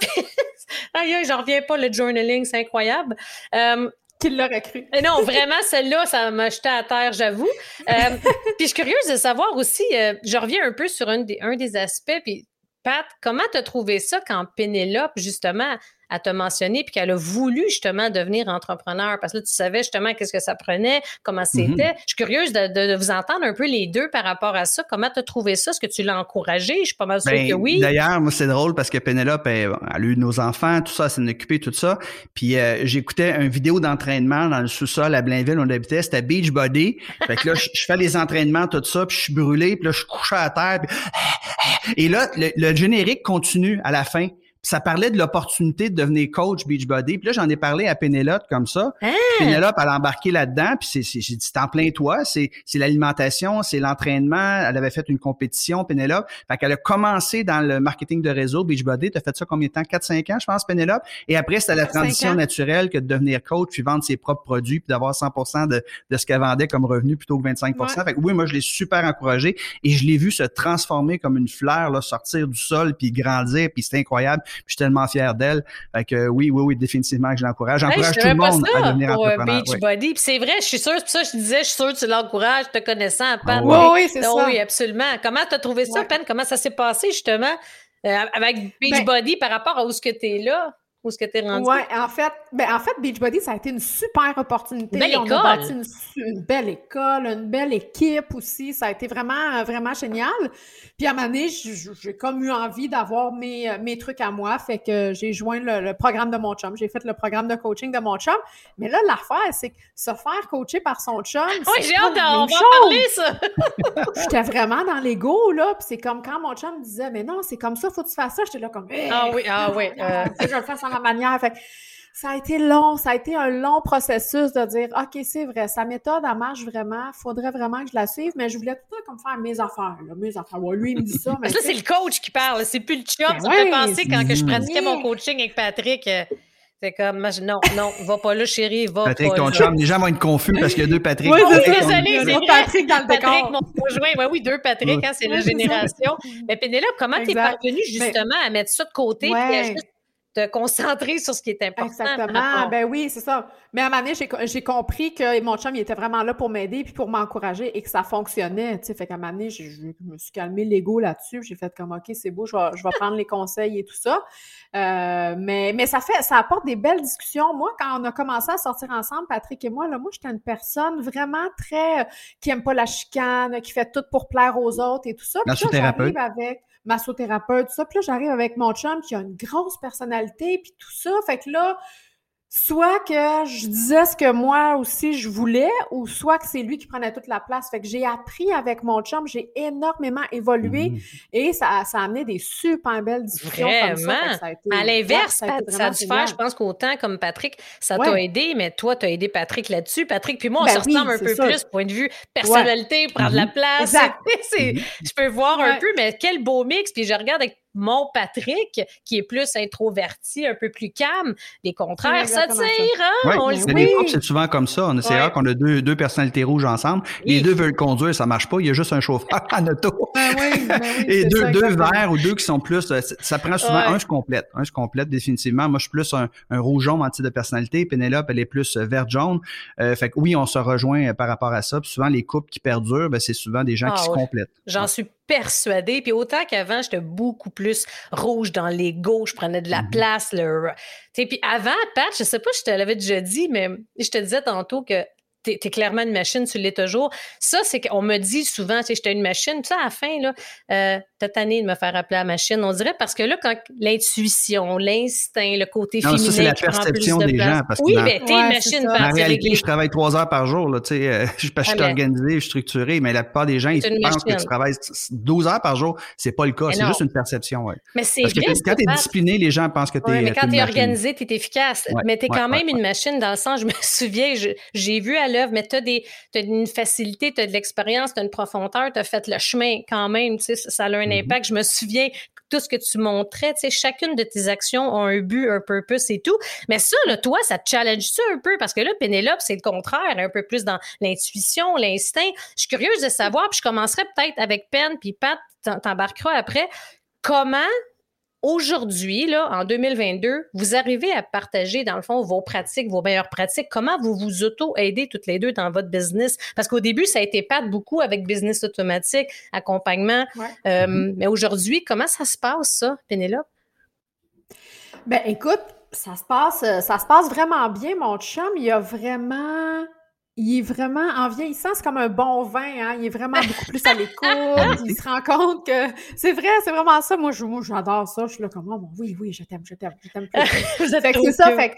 Aïe, j'en reviens pas, le journaling, c'est incroyable. Euh, Qui l'aurait cru? Non, vraiment, celle-là, ça m'a jeté à terre, j'avoue. Euh, puis je suis curieuse de savoir aussi, euh, je reviens un peu sur un des, un des aspects, puis Pat, comment t'as trouvé ça quand Pénélope, justement, à te mentionner, puis qu'elle a voulu justement devenir entrepreneur parce que là, tu savais justement qu'est-ce que ça prenait, comment mhm. c'était. Je suis curieuse de, vous entendre un peu les deux par rapport à ça. Comment tu as trouvé ça? Est-ce que tu l'as encouragé? Je suis pas mal sûre ben, que oui. D'ailleurs, moi, c'est drôle parce que Pénélope, elle, a eu nos enfants, tout ça, elle s'en occupé, tout ça. Puis euh, j'écoutais une vidéo d'entraînement dans le sous-sol à Blainville, où on habitait, c'était Beachbody. Fait que là, je, fais les entraînements, tout ça, puis je suis brûlé, puis là, je suis couché à terre. Et là, le générique continue à la fin ça parlait de l'opportunité de devenir coach Beachbody. Puis là, j'en ai parlé à Pénélope comme ça. Hein? Pénélope, elle a embarqué là-dedans. Puis c'est, j'ai dit, en plein toi. C'est, c'est l'alimentation, c'est l'entraînement. Elle avait fait une compétition, Pénélope. Fait qu'elle a commencé dans le marketing de réseau Beachbody. T'as fait ça combien de temps? 4-5 ans, je pense, Pénélope. Et après, c'était la transition naturelle que de devenir coach puis vendre ses propres produits puis d'avoir 100 de, de ce qu'elle vendait comme revenu plutôt que 25% Fait que oui, moi, je l'ai super encouragé et je l'ai vu se transformer comme une fleur, là, sortir du sol puis grandir puis c'est incroyable je suis tellement fier d'elle. Fait que oui, oui, oui, définitivement que je l'encourage. J'encourage tout le monde à devenir pour euh, entrepreneur. Beachbody. Puis c'est vrai, je suis sûre, c'est pour ça que je disais, je suis sûre que tu l'encourages, te connaissant, Pen. oui, oui, c'est ça. Oui, absolument. Comment tu as trouvé ça, Pen? Comment ça s'est passé, justement, euh, avec Beachbody ben, par rapport à où ce que tu es là? Où est-ce que tu es rendu? Oui, en fait, ben, en fait, Beachbody, ça a été une super opportunité. Belle On école. a bâti une, belle école, une belle équipe aussi. Ça a été vraiment, vraiment génial. Puis à un moment donné, j'ai comme eu envie d'avoir mes, mes trucs à moi. Fait que j'ai joint le, programme de mon chum. J'ai fait le programme de coaching de mon chum. Mais là, l'affaire, c'est que se faire coacher par son chum. Oui, j'ai hâte d'en parler, ça. J'étais vraiment dans l'ego, là. Puis c'est comme quand mon chum me disait, mais non, c'est comme ça, faut que tu fasses ça. J'étais là comme, ah oui, ah oui. Euh... je vais le faire ma manière. Fait ça a été long, ça a été un long processus de dire OK, c'est vrai, sa méthode, elle marche vraiment, faudrait vraiment que je la suive, mais je voulais tout le temps comme faire mes affaires, là, mes affaires. lui, il me dit ça. Mais ça, c'est le coach qui parle, c'est plus le chum. Ben ça me fait penser quand que je pratiquais mon coaching avec Patrick. Euh, C'est comme, non, non, va pas là, chérie, va Patrick, pas ton là. chum, les gens vont être confus parce qu'il y a deux Patrick. Oui, c'est Désolé, c'est Il y a vrai. deux Patrick dans le Patrick, décor. mon conjoint. Oui, oui, deux Patrick, hein, c'est la Ouais, génération. Mais Pénélope, comment t'es parvenue justement à mettre ça de côté et à Ouais. juste te concentrer sur ce qui est important? Exactement. rapport- Ben oui, c'est ça. Mais à un moment donné, j'ai, co- j'ai compris que mon chum, il était vraiment là pour m'aider puis pour m'encourager et que ça fonctionnait. Tu sais, fait qu'à un moment donné, j'ai- je me suis calmé l'ego là-dessus. J'ai fait comme, OK, c'est beau, je vais, je vais prendre les conseils et tout ça. Euh, mais, mais ça fait, ça apporte des belles discussions. Moi, quand on a commencé à sortir ensemble, Patrick et moi, là, moi, j'étais une personne vraiment très, euh, qui aime pas la chicane, qui fait tout pour plaire aux autres et tout ça. Puis là, j'arrive avec massothérapeute, tout ça. Puis là, j'arrive avec mon chum qui a une grosse personnalité, puis tout ça. Fait que là, soit que je disais ce que moi aussi je voulais, ou soit que c'est lui qui prenait toute la place. Fait que j'ai appris avec mon chum, j'ai énormément évolué Mhm. et ça, ça a amené des super belles discussions comme ça. Vraiment. que ça a été- À l'inverse, ça a ça dû génial. faire, je pense qu'autant comme Patrick, ça t'a aidé, mais toi, t'as aidé Patrick là-dessus. Patrick puis moi, on Ben se oui, ressemble un peu sûr. plus, point de vue personnalité, prendre la Mhm. place. Exact. C'est- je peux voir un peu, mais quel beau mix. Puis je regarde avec mon Patrick, qui est plus introverti, un peu plus calme. Les contraires, tire, hein? Ouais, on le dans sait. les couples, c'est souvent comme ça. On c'est Ouais. rare qu'on a deux, deux personnalités rouges ensemble. Les Oui. deux veulent conduire, ça marche pas. Il y a juste un chauffeur en auto. Ben oui, ben oui, Et deux, ça, deux verts ou deux qui sont plus, euh, ça prend souvent Ouais. un se complète, un se complète définitivement. Moi, je suis plus un, un rouge-jaune en type de personnalité. Pénélope, elle est plus euh, vert-jaune. Euh, fait que oui, on se rejoint par rapport à ça. Puis souvent, les couples qui perdurent, ben, c'est souvent des gens Ah qui se complètent. J'en suis persuadée. Puis autant qu'avant, j'étais beaucoup plus rouge dans l'ego, je prenais de la Mhm. place. Le... Puis avant, Pat, je sais pas si je te l'avais déjà dit, mais je te disais tantôt que t'es es clairement une machine, tu l'es toujours. Ça, c'est qu'on me dit souvent, tu sais, j'étais une machine. Puis ça, à la fin, là, euh, t'as tanné de me faire appeler la machine. On dirait parce que là, quand l'intuition, l'instinct, le côté Non, ça, féminin c'est la perception de des place. gens, parce que oui, dans- mais t'es Ouais, machine, ça. En réalité, je travaille trois heures par jour, là, tu sais, euh, je, parce que je suis Ah, organisé, je suis structuré, mais la plupart des gens, ils pensent que tu travailles 12 heures par jour. C'est pas le cas. C'est juste une perception, ouais. Mais c'est Parce que vrai, quand ça, t'es Pat. discipliné, les gens pensent que t'es. Ouais, mais t'es quand tu es organisé, tu es efficace. Mais tu es quand même une machine dans le sens, je me souviens, j'ai vu à l'œuvre, mais tu as, une facilité, tu as de l'expérience, tu as une profondeur, tu as fait le chemin quand même. Tu sais, ça, ça a un Mhm. impact. Je me souviens, tout ce que tu montrais, tu sais, chacune de tes actions a un but, un purpose et tout. Mais ça, là, toi, ça te challenge-tu un peu? Parce que là, Pénélope, c'est le contraire, un peu plus dans l'intuition, l'instinct. Je suis curieuse de savoir, puis je commencerai peut-être avec Pen, puis Pat, t'embarqueras après. Comment aujourd'hui, là, en 2022, vous arrivez à partager, dans le fond, vos pratiques, vos meilleures pratiques. Comment vous vous auto-aidez toutes les deux dans votre business? Parce qu'au début, ça a été Pat beaucoup avec business automatique, accompagnement. Ouais. Euh, Mm-hmm. Mais aujourd'hui, comment ça se passe, ça, Pénélope? Ben écoute, ça se passe, euh, ça se passe vraiment bien. Mon chum, il a vraiment, il est vraiment en vieillissant, c'est comme un bon vin, hein. Il est vraiment beaucoup plus à l'écoute. il se rend compte que c'est vrai, c'est vraiment ça. Moi, je, moi, j'adore ça. Je suis là comme, oh, oui, oui, je t'aime, je t'aime, je t'aime. fait que c'est ça, fait,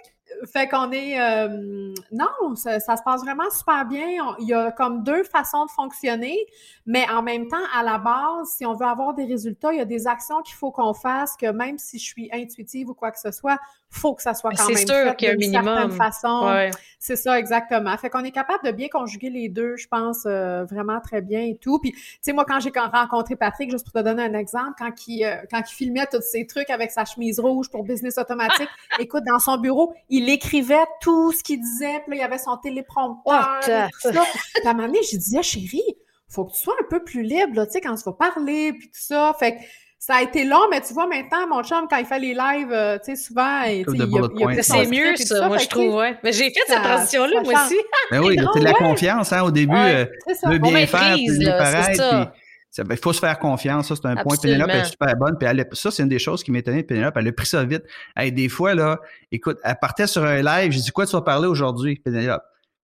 fait qu'on est, euh, non, ça, ça se passe vraiment super bien. On- il y a comme deux façons de fonctionner, mais en même temps, à la base, si on veut avoir des résultats, il y a des actions qu'il faut qu'on fasse, que même si je suis intuitive ou quoi que ce soit, faut que ça soit Mais quand même sûr qu'il y a un d'une minimum. certaine façon. Ouais. C'est ça, exactement. Fait qu'on est capable de bien conjuguer les deux, je pense, euh, vraiment très bien et tout. Puis, tu sais, moi, quand j'ai rencontré Patrick, juste pour te donner un exemple, quand il, euh, quand il filmait tous ces trucs avec sa chemise rouge pour Business Automatique, écoute, dans son bureau, il écrivait tout ce qu'il disait, puis là, il y avait son téléprompteur, Oh, et tout ça. Puis à un moment donné, j'ai dit, Ah, chérie, faut que tu sois un peu plus libre, là, tu sais, quand tu vas parler, puis tout ça. Fait que ça a été long, mais tu vois, maintenant, mon chum, quand il fait les lives, euh, tu sais, souvent, il il son C'est mieux, tout ça, moi, je trouve, ouais. Mais j'ai fait cette ça- transition-là, ça moi aussi. Ben oui, C'est de la ouais. confiance, hein, au début. Ouais. euh, ça. On bien faire, bien là, c'est ça. ça- ben, il faut se faire confiance, ça c'est un point. Absolument. Pénélope est super bonne, puis elle ça c'est une des choses qui m'étonnait de Pénélope, elle a pris ça vite. Hey, des fois là, écoute, elle partait sur un live, j'ai dit quoi tu vas parler aujourd'hui, Pénélope?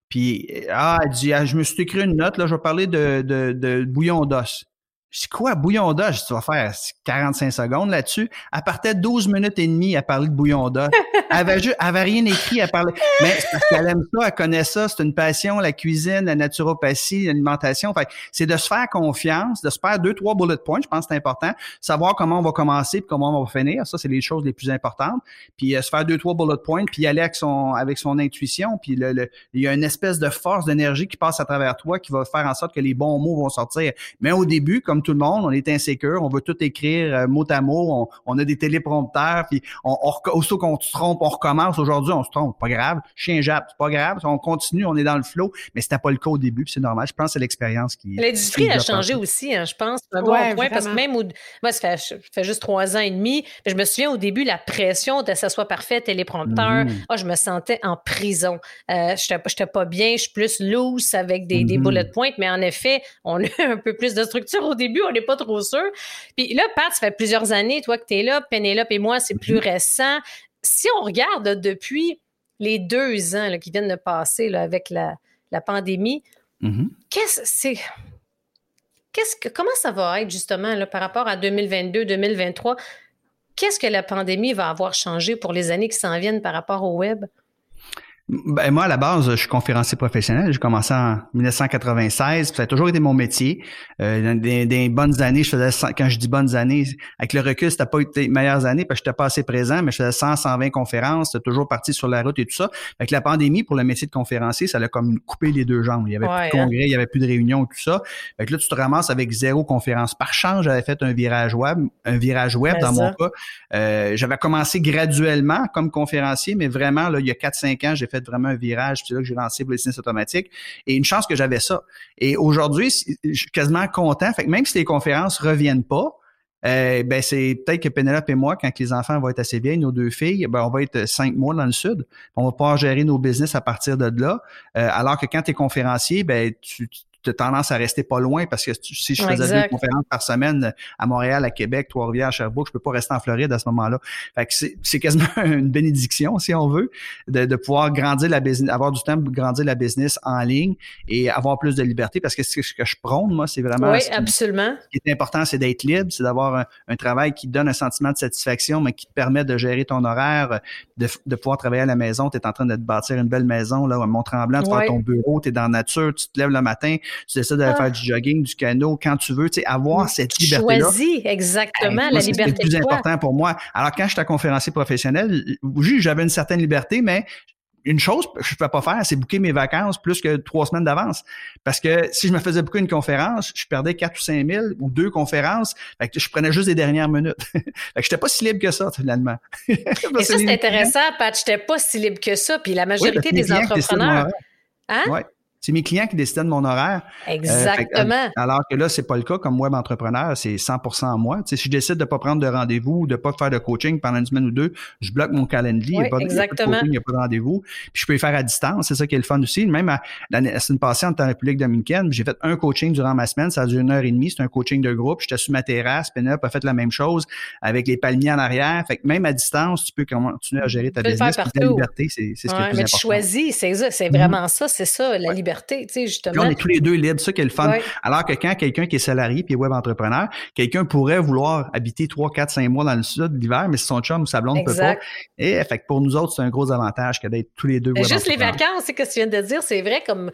Puis ah, elle dit ah, je me suis écrit une note là, je vais parler de, de, de bouillon d'os. Dis quoi, bouillon dis, tu vas faire 45 secondes là-dessus? Elle partait 12 minutes et demie à parler de bouillon d'os. Elle avait, juste, elle avait rien écrit à parler. Mais c'est parce qu'elle aime ça, elle connaît ça. C'est une passion, la cuisine, la naturopathie, l'alimentation. Fait c'est de se faire confiance, de se faire deux, trois bullet points. Je pense que c'est important. Savoir comment on va commencer puis comment on va finir. Ça, c'est les choses les plus importantes. Puis euh, se faire deux, trois bullet points puis aller avec son, avec son intuition. Puis le, le- il y a une espèce de force d'énergie qui passe à travers toi qui va faire en sorte que les bons mots vont sortir. Mais au début, comme tout le monde, on est insécure, on veut tout écrire euh, mot à mot, on, a des téléprompteurs, puis on, on, aussitôt qu'on se trompe, on recommence. Aujourd'hui, on se trompe, pas grave. Chien jappe, c'est pas grave. On continue, on est dans le flow, mais c'était pas le cas au début, c'est normal. Je pense que c'est l'expérience qui. L'industrie a changé aussi, hein, je pense. Un bon point, parce que même moi, ça fait, juste trois ans et demi, mais je me souviens au début, la pression de ça soit parfait, téléprompteur, mm je me sentais en prison. Euh, je n'étais pas bien, je suis plus loose avec des, des mm-hmm. bullet points, mais en effet, on a un peu plus de structure au début, on n'est pas trop sûr. Puis là, Pat, ça fait plusieurs années, toi, que tu es là, Pénélope et moi, c'est plus mm-hmm. récent. Si on regarde depuis les deux ans qui viennent de passer là, avec la, la pandémie, mm-hmm. qu'est-ce c'est qu'est-ce que comment ça va être justement là, par rapport à 2022, 2023 Qu'est-ce que la pandémie va avoir changé pour les années qui s'en viennent par rapport au web? Ben, moi, à la base, je suis conférencier professionnel. J'ai commencé en 1996. Ça a toujours été mon métier. Euh, dans des, bonnes années, je faisais, quand je dis bonnes années, avec le recul, c'était pas été les meilleures années parce que j'étais pas assez présent, mais je faisais 100, 120 conférences, C'était toujours parti sur la route et tout ça. Avec la pandémie, pour le métier de conférencier, ça l'a comme coupé les deux jambes. Il y avait plus de hein. congrès, il y avait plus de réunions, tout ça. Fait que là, tu te ramasses avec zéro conférence. Par chance, j'avais fait un virage web, un virage web dans mon cas. Euh, j'avais commencé graduellement comme conférencier, mais vraiment, là, il y a 4-5 ans, j'ai fait vraiment un virage, c'est là que j'ai lancé Business Automatique. Et une chance que j'avais ça. Et aujourd'hui, je suis quasiment content. Fait que même si les conférences reviennent pas, euh, ben c'est peut-être que Pénélope et moi, quand les enfants vont être assez bien, nos deux filles, ben on va être cinq mois dans le sud. On va pouvoir gérer nos business à partir de là. Euh, alors que quand tu es conférencier, ben tu, tu as tendance à rester pas loin parce que si je faisais deux conférences par semaine à Montréal, à Québec, Trois-Rivières, Sherbrooke, je peux pas rester en Floride à ce moment-là. Fait que c'est quasiment une bénédiction, si on veut, de, de pouvoir grandir la business, avoir du temps pour grandir la business en ligne et avoir plus de liberté parce que ce que je prône, moi, c'est vraiment. Oui, absolument. Ce qui est important, c'est d'être libre, c'est d'avoir un, travail qui donne un sentiment de satisfaction, mais qui te permet de gérer ton horaire, de, de pouvoir travailler à la maison. Tu es en train de te bâtir une belle maison, là, à Mont-Tremblant, tu ouais. ton bureau, tu es dans la nature, tu te lèves le matin, tu décides d'aller ah. faire du jogging, du canot, quand tu veux, tu sais, avoir cette liberté-là. Choisis, exactement, la liberté. C'est le plus important pour moi. Alors, quand j'étais conférencier professionnel, oui, j'avais une certaine liberté, mais une chose que je ne peux pas faire, c'est booker mes vacances plus que trois semaines d'avance. Parce que si je me faisais booker une conférence, je perdais quatre ou cinq mille ou deux conférences. Fait que je prenais juste des dernières minutes. fait que j'étais pas si libre que ça, finalement. Et ça, c'est intéressant, Pat. J'étais pas si libre que ça. Puis la majorité des entrepreneurs. Hein? Ouais. C'est mes clients qui décident de mon horaire. Euh, Exactement. alors que là, c'est pas le cas comme web entrepreneur, c'est 100% à moi. si je décide de pas prendre de rendez-vous ou de pas faire de coaching pendant une semaine ou deux, je bloque mon calendrier. il n'y a pas, exactement. il n'y a pas de rendez-vous. Puis je peux le faire à distance. C'est ça qui est le fun aussi. Même la semaine passée, en République dominicaine, j'ai fait un coaching durant ma semaine. Ça a duré une heure et demie. C'est un coaching de groupe. J'étais sur ma terrasse. Penelope a fait la même chose avec les palmiers en arrière. Fait que même à distance, tu peux continuer à gérer ta business. Ta liberté, c'est ce qui est le plus mais tu choisis, c'est ça. C'est vraiment mhm. ça. C'est ça, la liberté. Tu sais, justement on est tous les deux libres, ça qui est le fun. Alors que quand quelqu'un qui est salarié puis web entrepreneur, quelqu'un pourrait vouloir habiter 3, 4, 5 mois dans le sud l'hiver, mais si son chum ou sa blonde ne peut pas. Et fait pour nous autres, c'est un gros avantage que d'être tous les deux web Juste les vacances, c'est ce que tu viens de dire, c'est vrai comme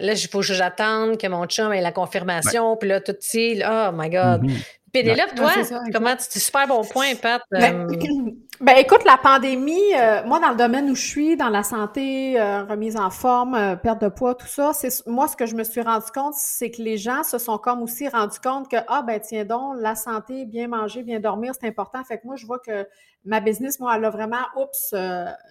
là, il faut que j'attende que mon chum ait la confirmation, puis là, tout de oh my God. Mm-hmm. Pénélope, toi, comment tu super bon point, Pat. Ben, euh, ben, écoute, la pandémie, euh, moi, dans le domaine où je suis, dans la santé, euh, remise en forme, perte de poids, tout ça, c'est moi, ce que je me suis rendu compte, c'est que les gens se sont comme aussi rendus compte que, ah, ben, tiens donc, la santé, bien manger, bien dormir, c'est important. Fait que moi, je vois que ma business, moi, elle a vraiment, oups,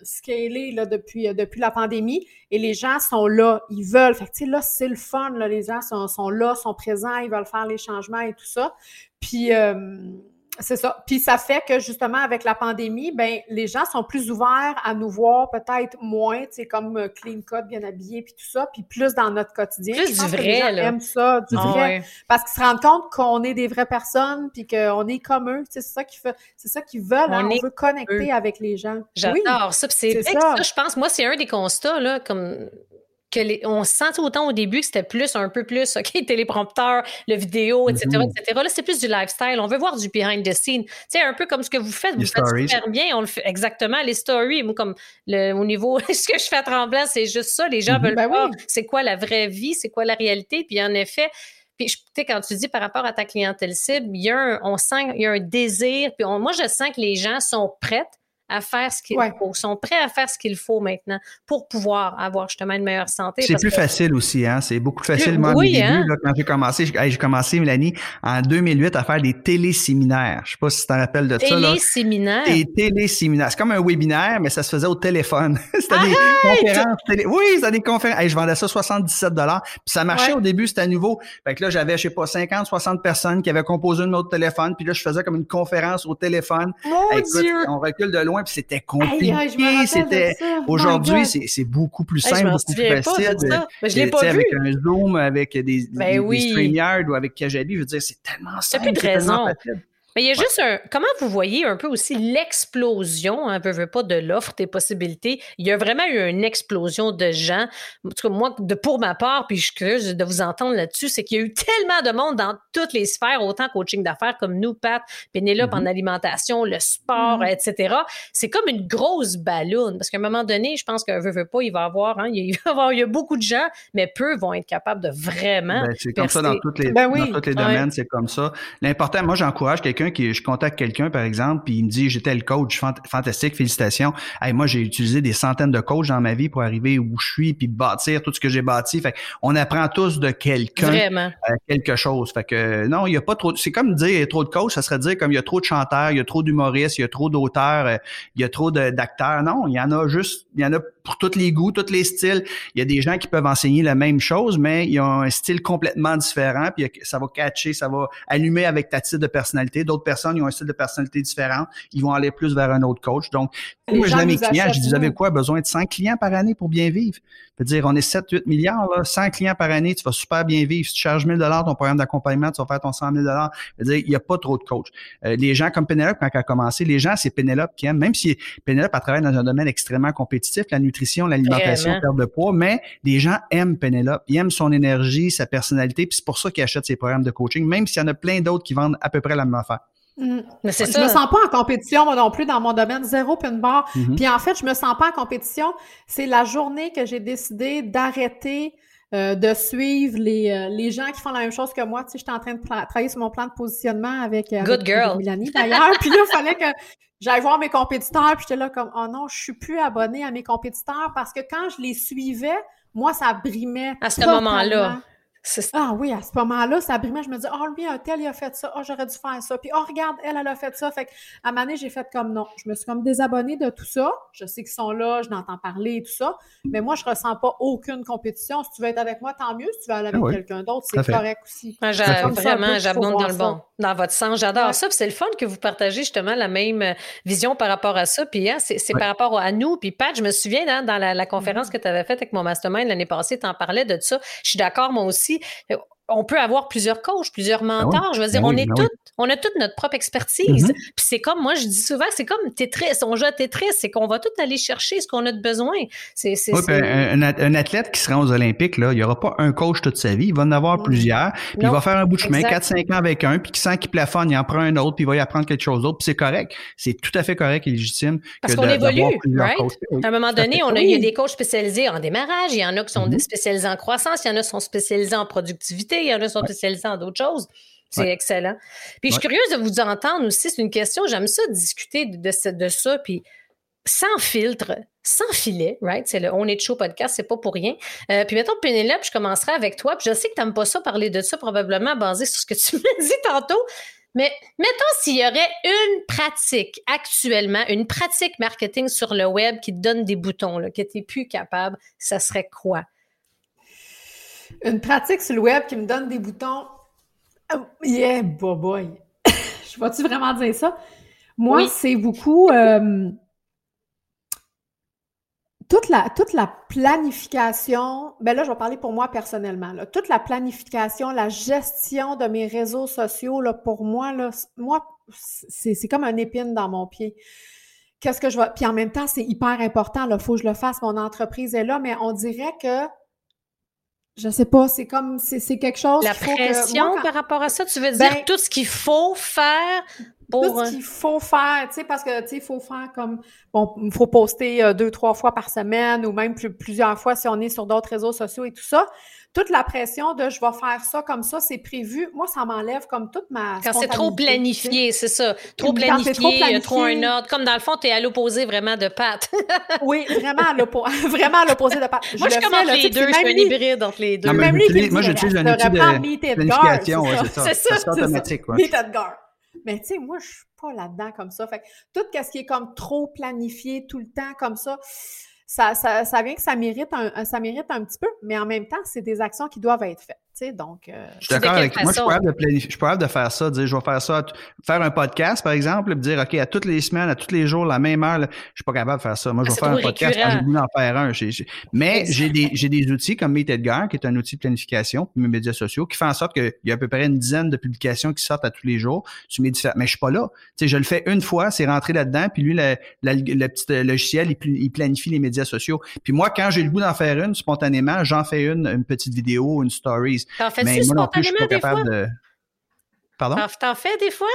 scalé, là, depuis, depuis la pandémie. Et les gens sont là, ils veulent. Fait que, tu sais, là, c'est le fun, là, les gens sont, sont là, sont présents, ils veulent faire les changements et tout ça. Puis euh, c'est ça. Puis ça fait que justement avec la pandémie, ben les gens sont plus ouverts à nous voir peut-être moins, tu sais comme euh, clean cut, bien habillé puis tout ça, puis plus dans notre quotidien. Plus du vrai que les ça, du ah vrai, parce qu'ils se rendent compte qu'on est des vraies personnes puis qu'on est comme eux. C'est ça qui fait, c'est ça qu'ils veulent. On, hein. veut connecter avec les gens. J'adore ça. c'est ça. Je pense, moi, c'est un des constats là, comme on se sentait autant au début que c'était plus, un peu plus, OK, téléprompteur, le vidéo, etc., mm-hmm. etc. Là, c'est plus du lifestyle. On veut voir du behind the scene. Tu sais, un peu comme ce que vous faites. vous faites super bien. On le fait exactement. Les stories, moi, comme le, au niveau, ce que je fais à Tremblant, c'est juste ça. Les gens mm-hmm. veulent ben voir c'est quoi la vraie vie, c'est quoi la réalité. Puis en effet, puis, tu sais, quand tu dis par rapport à ta clientèle cible, il y a un, on sent, il y a un désir. Puis moi, je sens que les gens sont prêts à faire ce qu'il faut, sont prêts à faire ce qu'il faut maintenant pour pouvoir avoir justement une meilleure santé. C'est plus facile aussi, hein? C'est beaucoup plus facile. Moi, oui, hein? début, là, quand j'ai commencé, j'ai commencé, Mélanie, en 2008 à faire des téléséminaires. Je sais pas si tu t'en rappelles de ça. Téléséminaires? Des téléséminaires. C'est comme un webinaire, mais ça se faisait au téléphone. c'était des conférences. Télé... Oui, c'était des conférences. je vendais ça 77 dollars. Puis ça marchait au début, c'était nouveau. Fait que là, j'avais, je sais pas, 50, 60 personnes qui avaient composé un autre téléphone. Puis là, je faisais comme une conférence au téléphone. Mon Dieu. On recule de loin, puis c'était compliqué. C'était aujourd'hui, c'est beaucoup plus simple, beaucoup plus facile. Mais je l'ai pas vu. Avec un Zoom, avec des, ben des, StreamYard ou avec Kajabi, je veux dire, c'est tellement simple. plus de raison. Mais il y a juste un. Comment vous voyez un peu aussi l'explosion, un hein, peu, pas, de l'offre des possibilités? Il y a vraiment eu une explosion de gens. En tout cas, moi, de, pour ma part, puis je suis curieuse de vous entendre là-dessus, c'est qu'il y a eu tellement de monde dans toutes les sphères, autant coaching d'affaires comme nous, Pat, Pénélope en mm-hmm. alimentation, le sport, mm-hmm. etc. C'est comme une grosse balloune. Parce qu'à un moment donné, je pense qu'un veut, veut pas, il va avoir, hein, il va y avoir, il y a beaucoup de gens, mais peu vont être capables de vraiment. Ben, c'est comme ça dans, toutes les, ben dans tous les domaines, c'est comme ça. L'important, moi, j'encourage quelqu'un qui, je contacte quelqu'un, par exemple, puis il me dit, j'étais le coach, fantastique, félicitations. Hey, moi, j'ai utilisé des centaines de coachs dans ma vie pour arriver où je suis, puis bâtir tout ce que j'ai bâti. Fait on apprend tous de quelqu'un euh, quelque chose. Fait que non, il y a pas trop. C'est comme dire il y a trop de coachs, ça serait dire comme il y a trop de chanteurs, il y a trop d'humoristes, il y a trop d'auteurs, euh, il y a trop d'acteurs. Non, il y en a juste, il y en a pour tous les goûts, tous les styles. Il y a des gens qui peuvent enseigner la même chose, mais ils ont un style complètement différent, puis ça va catcher, ça va allumer avec ta type de personnalité. D'autres personnes, ils ont un style de personnalité différent, ils vont aller plus vers un autre coach. Donc, moi, je dis à mes clients, je dis, vous avez quoi, besoin de 100 clients par année pour bien vivre? Je veux dire, on est 7, 8 milliards, là, 100 clients par année, tu vas super bien vivre. Si tu charges 1000 dollars ton programme d'accompagnement, tu vas faire ton 100 000 dollars. Je veux dire, il n'y a pas trop de coach. Euh, les gens comme Penelope, quand elle a commencé, les gens, c'est Penelope qui aime, même si Penelope a travaillé dans un domaine extrêmement compétitif, la nutrition, l'alimentation, la perte de poids, mais les gens aiment Penelope, ils aiment son énergie, sa personnalité, puis c'est pour ça qu'ils achètent ses programmes de coaching, même s'il y en a plein d'autres qui vendent à peu près la même affaire. Mm. Mais c'est je me sens pas en compétition, moi non plus, dans mon domaine, zéro pin bar. Mm-hmm. Puis en fait, je me sens pas en compétition. C'est la journée que j'ai décidé d'arrêter euh, de suivre les, euh, les gens qui font la même chose que moi. Tu sais, j'étais en train de travailler sur mon plan de positionnement avec, euh, Good girl. Mélanie d'ailleurs. puis là, il fallait que j'aille voir mes compétiteurs. Puis j'étais là comme, oh non, je suis plus abonnée à mes compétiteurs parce que quand je les suivais, moi, ça brimait. À ce moment-là. Ah oui, à ce moment-là, ça brimait. Je me dis, oh, lui, un tel, il a fait ça. Oh, j'aurais dû faire ça. Puis, oh, regarde, elle, elle a fait ça. Fait à un moment donné, j'ai fait comme non. Je me suis comme désabonnée de tout ça. Je sais qu'ils sont là, je n'entends parler et tout ça. Mais moi, je ressens pas aucune compétition. Si tu veux être avec moi, tant mieux. Si tu veux aller avec quelqu'un d'autre, c'est correct aussi. Moi, vraiment, j'abonde dans le bon, dans votre sens. J'adore ça. Puis c'est le fun que vous partagez justement la même euh, vision par rapport à ça. Puis hein, c'est par rapport à nous. Puis Pat, je me souviens hein, dans la, conférence mm-hmm. que tu avais faite avec mon mastermind l'année passée, tu en parlais de ça. Je suis d'accord, moi aussi eu, on peut avoir plusieurs coachs, plusieurs ah mentors. je veux dire, ben on est ben toutes, on a toute notre propre expertise. Mm-hmm. Puis c'est comme, moi, je dis souvent, c'est comme Tetris. On joue à Tetris, c'est qu'on va tout aller chercher ce qu'on a de besoin. C'est, un, un, athlète qui sera aux Olympiques, là, il n'y aura pas un coach toute sa vie. Il va en avoir plusieurs. Puis il va faire un bout de chemin, 4-5 ans avec un, puis qui sent qu'il plafonne, il en prend un autre, puis il va y apprendre quelque chose d'autre. Puis c'est correct. C'est tout à fait correct et légitime. Parce qu'on évolue, right? À un moment donné, on a, il y a des coachs spécialisés en démarrage, il y en a qui sont mm-hmm. spécialisés en croissance, il y en a qui sont spécialisés en productivité, il y en a qui sont spécialisés dans d'autres choses. C'est excellent. Puis je suis curieuse de vous entendre aussi. C'est une question, j'aime ça discuter de, de, ça. Puis sans filtre, sans filet, right? C'est le On est chaud podcast, c'est pas pour rien. Euh, puis mettons, Pénélope, je commencerai avec toi. Puis je sais que tu n'aimes pas ça parler de ça, probablement basé sur ce que tu m'as dit tantôt. Mais mettons s'il y aurait une pratique actuellement, une pratique marketing sur le web qui te donne des boutons, là, que tu n'es plus capable, ça serait quoi? Une pratique sur le web qui me donne des boutons. Oh, yeah, boy, boy. Je vais-tu vraiment dire ça? Moi, c'est beaucoup. Euh, toute, la, toute la planification, ben là, je vais parler pour moi personnellement. toute la planification, la gestion de mes réseaux sociaux, là, pour moi, là, moi, c'est comme un épine dans mon pied. Qu'est-ce que je vais. Puis en même temps, c'est hyper important. Il faut que je le fasse. Mon entreprise est là, mais on dirait que je sais pas, c'est comme, c'est quelque chose. La pression par rapport à ça, tu veux dire ben tout ce qu'il faut faire pour... Tout ce qu'il faut faire, tu sais, parce que, tu sais, il faut faire comme, bon, il faut poster deux, trois fois par semaine ou même plusieurs fois si on est sur d'autres réseaux sociaux et tout ça toute la pression de je vais faire ça comme ça, c'est prévu. Moi, ça m'enlève comme toute ma. Quand c'est trop planifié, c'est ça. Trop planifié, y a trop un ordre. Comme dans le fond, tu es à l'opposé vraiment de Pat. oui, vraiment à l'opposé de Pat. Moi, je, commence les deux, je suis un hybride entre les deux. même lui, moi, j'utilise un outil de planification. C'est ça. C'est automatique. Meet Mais tu sais, moi, je suis pas là-dedans comme ça. Fait tout ce qui est comme trop planifié tout le temps comme ça, ça, ça, vient que ça mérite un, ça mérite un petit peu, mais en même temps, c'est des actions qui doivent être faites donc, euh, je suis d'accord avec moi. Je suis capable de planifier, je suis capable de faire ça, dire je vais faire ça, faire un podcast par exemple, dire ok à toutes les semaines, à tous les jours, la même heure, je suis pas capable de faire ça. Moi, je vais ah, faire un podcast quand j'ai voulu en faire un. mais j'ai des j'ai des outils comme Meet Edgar, qui est un outil de planification pour mes médias sociaux, qui fait en sorte qu'il y a à peu près une dizaine de publications qui sortent à tous les jours sur mes différents. Mais je suis pas là. Tu sais, je le fais une fois, c'est rentré là-dedans, puis lui, le, le, petit logiciel, il, il, planifie les médias sociaux. Puis moi, quand j'ai le goût d'en faire une, spontanément, j'en fais une, une petite vidéo, une stories. Mais moi non plus, je suis pas capable de. Pardon? T'en fais des fois?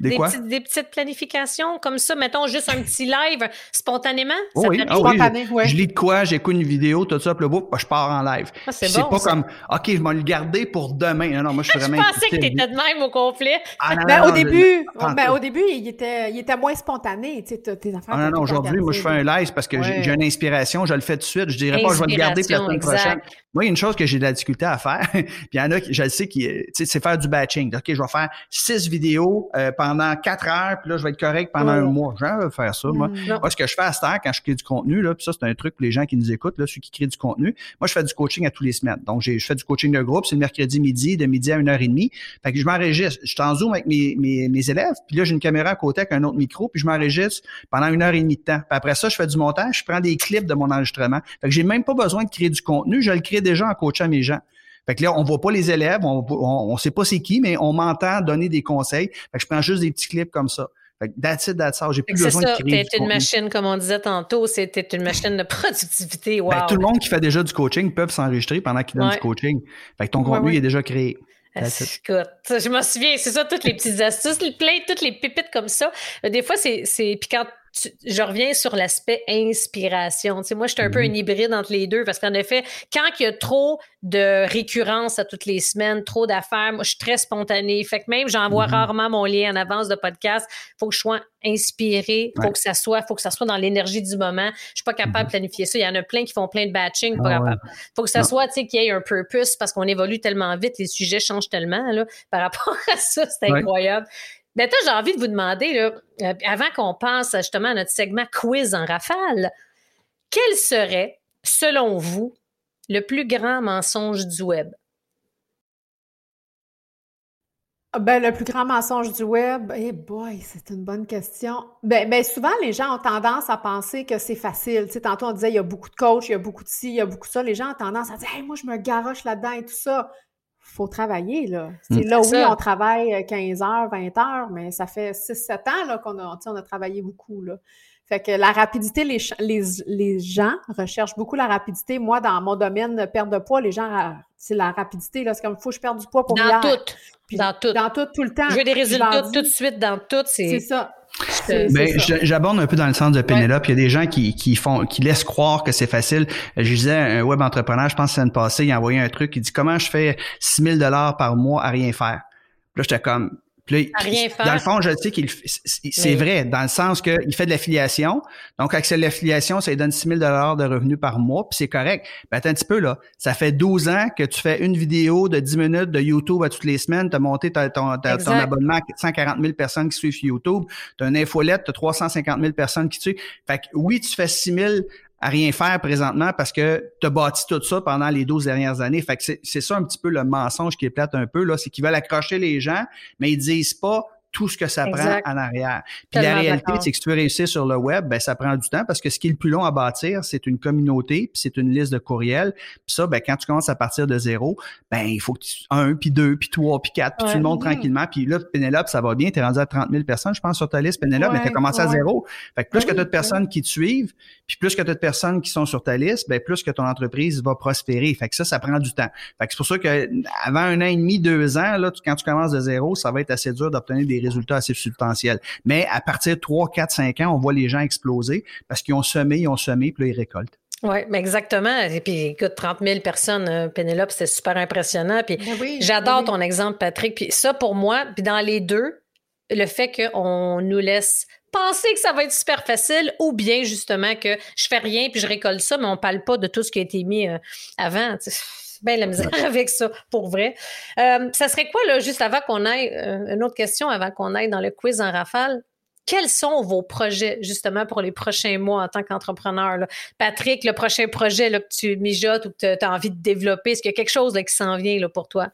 Des, des, quoi? Petites, des petites planifications comme ça, mettons juste un petit live spontanément. Oh oui, ah oui. Je, je, lis de quoi, j'écoute une vidéo, tout ça, puis je pars en live. Ah, c'est bon, pas comme, OK, je vais le garder pour demain. Non, non moi, je suis vraiment. je pensais que t'étais de même au complet. Ah, ben, au, début, ben, au début, il était, il était moins spontané, tu sais, tes affaires. Ah, non, non, aujourd'hui, moi, je fais un live parce que j'ai une inspiration, je le fais tout de suite. Je dirais pas, je vais le garder pour la semaine prochaine. Moi, il y a une chose que j'ai de la difficulté à faire, puis il y en a, je le sais, c'est faire du batching. OK, je vais faire six vidéos euh, pendant quatre heures puis là, je vais être correct pendant un mois. J'aime faire ça, moi. Mm. Moi, ce que je fais à cette heure, quand je crée du contenu, là, puis ça, c'est un truc pour les gens qui nous écoutent, là, ceux qui créent du contenu. Moi, je fais du coaching à tous les semaines. Donc, je fais du coaching de groupe, c'est le mercredi midi, de midi à une heure et demie. Fait que je m'enregistre. Je suis en zoom avec mes, mes, mes élèves, puis là, j'ai une caméra à côté avec un autre micro, puis je m'enregistre pendant une heure et demie de temps. Puis après ça, je fais du montage, je prends des clips de mon enregistrement. Fait que j'ai même pas besoin de créer du contenu, je le crée déjà en coachant mes gens. Fait que là, on voit pas les élèves, on, on, sait pas c'est qui, mais on m'entend donner des conseils. Fait que je prends juste des petits clips comme ça. Fait que that's it, that's all. J'ai plus besoin ça, de créer. C'était une machine, comme on disait tantôt, c'était une machine de productivité. Wow. Ben, tout le monde qui fait déjà du coaching peut s'enregistrer pendant qu'il donne du coaching. Fait que ton contenu est déjà créé. Écoute, je m'en souviens, c'est ça, toutes les petites astuces, plein, toutes les pépites comme ça. Des fois, c'est, puis je reviens sur l'aspect inspiration. Tu sais, moi, je suis un peu un mhm. hybride entre les deux parce qu'en effet, quand il y a trop de récurrence à toutes les semaines, trop d'affaires, moi, je suis très spontanée. Fait que même, j'envoie mhm. rarement mon lien en avance de podcast. faut que je sois inspiré, faut que ça soit, faut que ça soit dans l'énergie du moment. Je suis pas capable de mhm. planifier ça. Il y en a plein qui font plein de batching, pas ah Faut que ça soit, tu sais, qu'il y ait un purpose parce qu'on évolue tellement vite, les sujets changent tellement, là, par rapport à ça. C'est incroyable. Ben, j'ai envie de vous demander, là, euh, avant qu'on passe justement à notre segment quiz en rafale, quel serait, selon vous, le plus grand mensonge du web? Ah, ben, le plus grand mensonge du web, eh boy, c'est une bonne question. Ben, ben, souvent, les gens ont tendance à penser que c'est facile. Tu sais, tantôt, on disait, il y a beaucoup de coachs, il y a beaucoup de ci, il y a beaucoup de ça. Les gens ont tendance à dire, hey, moi, je me garoche là-dedans et tout ça faut travailler. Là. C'est mm. là, oui, on travaille 15 heures, 20 heures, mais ça fait 6-7 ans là, qu'on a, on a travaillé beaucoup. Là. Fait que la rapidité, les, les, les, gens recherchent beaucoup la rapidité. Moi, dans mon domaine de perte de poids, les gens, c'est la rapidité. Là, c'est comme, il faut que je perde du poids pour Dans tout. dans tout. Dans tout, tout le temps. Je veux des résultats tout de suite dans tout. C'est ça. Mais j'aborde un peu dans le sens de Pénélope. Il y a des gens qui, qui font, qui laissent croire que c'est facile. Je disais un web entrepreneur, je pense que c'est passée, il a envoyé un truc, il dit comment je fais 6000 dollars par mois à rien faire? Là, j'étais comme, rien Dans le fond, je sais qu'il c'est vrai, dans le sens qu'il fait de l'affiliation. Donc, avec l'affiliation, ça lui donne 6 000 de revenus par mois, puis c'est correct. Ben, attends un petit peu, là. Ça fait 12 ans que tu fais une vidéo de 10 minutes de YouTube à toutes les semaines. Tu as monté ton, ton, abonnement à 140 000 personnes qui suivent YouTube. Tu as une infolette, tu as 350 000 personnes qui suivent. Fait que oui, tu fais 6 000 à rien faire présentement parce que tu as bâti tout ça pendant les 12 dernières années. Fait que c'est ça un petit peu le mensonge qui est plate un peu, là, c'est qu'ils veulent accrocher les gens, mais ils disent pas tout ce que ça prend en arrière. Puis la réalité, c'est que si tu veux réussir sur le web, ben ça prend du temps parce que ce qui est le plus long à bâtir, c'est une communauté, puis c'est une liste de courriels. Puis ça, ben quand tu commences à partir de zéro, ben il faut que tu un, puis deux, puis trois, puis quatre, puis tu le montres tranquillement. Puis là, Pénélope, ça va bien, tu es rendu à 30 000 personnes, je pense, sur ta liste, Pénélope, mais tu as commencé à zéro. Fait que plus que tu as de personnes qui te suivent, puis plus que tu as de personnes qui sont sur ta liste, ben plus que ton entreprise va prospérer. Fait que ça, ça prend du temps. Fait que c'est pour ça que avant un an et demi, deux ans, là, quand tu commences de zéro, ça va être assez dur d'obtenir des résultats assez substantiels. Mais à partir de 3, 4, 5 ans, on voit les gens exploser parce qu'ils ont semé, ils ont semé, puis là, ils récoltent. Oui, mais exactement. Et puis, écoute, 30 000 personnes, euh, Pénélope, c'était super impressionnant. Puis, Ben oui, j'adore oui. ton exemple, Patrick. Puis, ça, pour moi, puis dans les deux, le fait qu'on nous laisse penser que ça va être super facile ou bien, justement, que je fais rien puis je récolte ça, mais on parle pas de tout ce qui a été mis euh, avant. Tu sais, c'est bien la misère avec ça, pour vrai. Euh, ça serait quoi, là, juste avant qu'on aille, euh, une autre question avant qu'on aille dans le quiz en rafale? Quels sont vos projets, justement, pour les prochains mois en tant qu'entrepreneur? Patrick, le prochain projet là, que tu mijotes ou que tu as envie de développer, est-ce qu'il y a quelque chose là, qui s'en vient là, pour toi?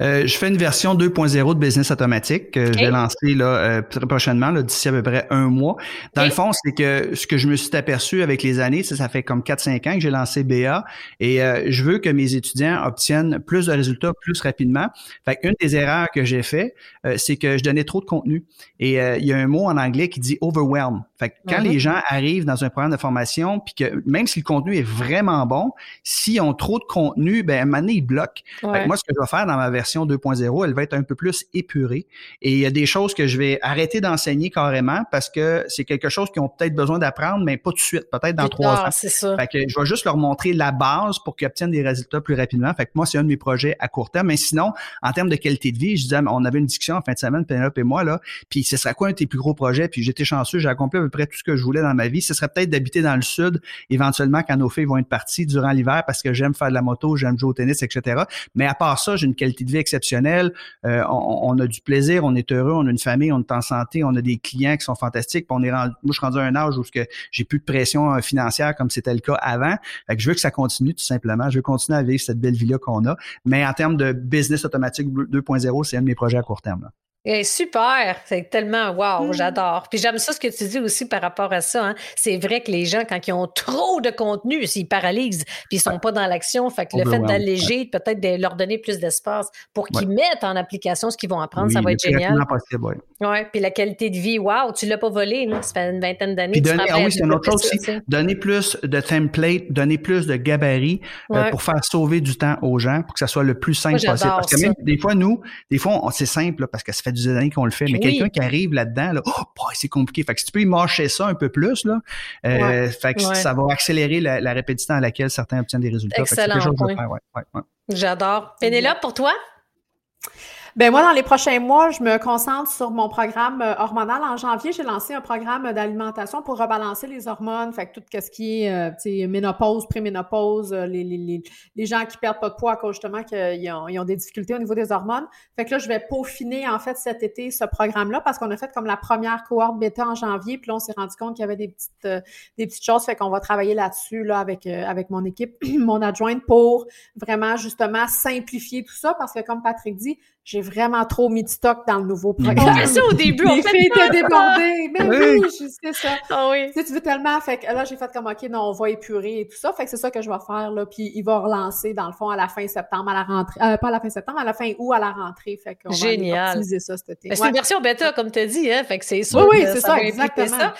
Euh, je fais une version 2.0 de business automatique que je vais lancer là, euh, très prochainement, là, d'ici à peu près un mois. Dans le fond, c'est que ce que je me suis aperçu avec les années, c'est que ça fait comme 4-5 ans que j'ai lancé BA et euh, je veux que mes étudiants obtiennent plus de résultats plus rapidement. Fait une des erreurs que j'ai fait, euh, c'est que je donnais trop de contenu. Et euh, il y a un mot en anglais qui dit overwhelm. Fait que quand Mhm. les gens arrivent dans un programme de formation, puis que même si le contenu est vraiment bon, s'ils ont trop de contenu, ben à un moment donné, ils bloquent. Fait que Ouais. moi, ce que je vais faire dans ma version 2.0, elle va être un peu plus épurée. Et il y a des choses que je vais arrêter d'enseigner carrément parce que c'est quelque chose qu'ils ont peut-être besoin d'apprendre, mais pas tout de suite, peut-être dans trois ans. C'est ça. Fait que je vais juste leur montrer la base pour qu'ils obtiennent des résultats plus rapidement. Fait que moi, c'est un de mes projets à court terme. Mais sinon, en termes de qualité de vie, je disais, on avait une discussion en fin de semaine, Penelope et moi, là, puis ce serait quoi un de tes plus gros projets? Puis j'étais chanceux, j'ai accompli à peu près tout ce que je voulais dans ma vie. Ce serait peut-être d'habiter dans le sud, éventuellement quand nos filles vont être parties durant l'hiver parce que j'aime faire de la moto, j'aime jouer au tennis, etc. Mais à part ça, j'ai une qualité de vie exceptionnelle. Euh, on, a du plaisir, on est heureux, on a une famille, on est en santé, on a des clients qui sont fantastiques. puis on est rendu, moi, je suis rendu à un âge où j'ai plus de pression euh, financière comme c'était le cas avant. Je veux que ça continue tout simplement. Je veux continuer à vivre cette belle vie-là qu'on a. Mais en termes de business automatique 2.0, c'est un de mes projets à court terme. Eh, super, c'est tellement wow, Mm. j'adore. Puis j'aime ça ce que tu dis aussi par rapport à ça. hein. C'est vrai que les gens, quand ils ont trop de contenu, ils paralysent, puis ils sont pas dans l'action. Fait que le fait Overwhelmed, d'alléger, peut-être de leur donner plus d'espace pour qu'ils mettent en application ce qu'ils vont apprendre, Oui, ça va être génial. possible, ouais. Ouais, puis la qualité de vie, wow, tu l'as pas volé, là. ça fait une vingtaine d'années. Donner, ah oui, c'est une autre chose aussi. Donner plus de template, donner plus de gabarits euh, pour faire sauver du temps aux gens, pour que ça soit le plus simple Moi, possible. Parce que même des fois, nous, des fois, on- c'est simple là, parce que ça fait des années qu'on le fait, mais Oui. quelqu'un qui arrive là-dedans, là, oh, boy, c'est compliqué. Fait que si tu peux y mâcher ça un peu plus, là, euh, fait que Ouais. ça va accélérer la, la rapidité à laquelle certains obtiennent des résultats. Excellent. J'adore. Pénélope, pour toi? Ben moi, dans les prochains mois, je me concentre sur mon programme euh, hormonal. En janvier, j'ai lancé un programme d'alimentation pour rebalancer les hormones. Fait que tout ce qui est euh, ménopause, préménopause, euh, les, les, les, les gens qui perdent pas de poids à cause justement qu'ils ont, ils ont des difficultés au niveau des hormones. Fait que là, je vais peaufiner en fait cet été ce programme-là parce qu'on a fait comme la première cohorte bêta en janvier. Puis là, on s'est rendu compte qu'il y avait des petites, euh, des petites choses. Fait qu'on va travailler là-dessus là, avec, euh, avec mon équipe, mon adjointe pour vraiment justement simplifier tout ça parce que comme Patrick dit, j'ai vraiment trop mis de stock dans le nouveau Mhm. On programme. fait ça au début, on Les fait filles pas étaient ça. débordées. Mais Oui. c'est ça. Ah oui. Tu sais, tu veux tellement. Fait que là, j'ai fait comme, OK, non, on va épurer et tout ça. Fait que c'est ça que je vais faire, là. Puis il va relancer, dans le fond, à la fin septembre, à la rentrée. Euh, pas à la fin septembre, à la fin août, à la rentrée. Fait qu'on va Génial. optimiser ça cet été. Mais c'est une version bêta, comme tu as dit, hein? Fait que c'est sûr Oui, oui, c'est ça va exactement. ça.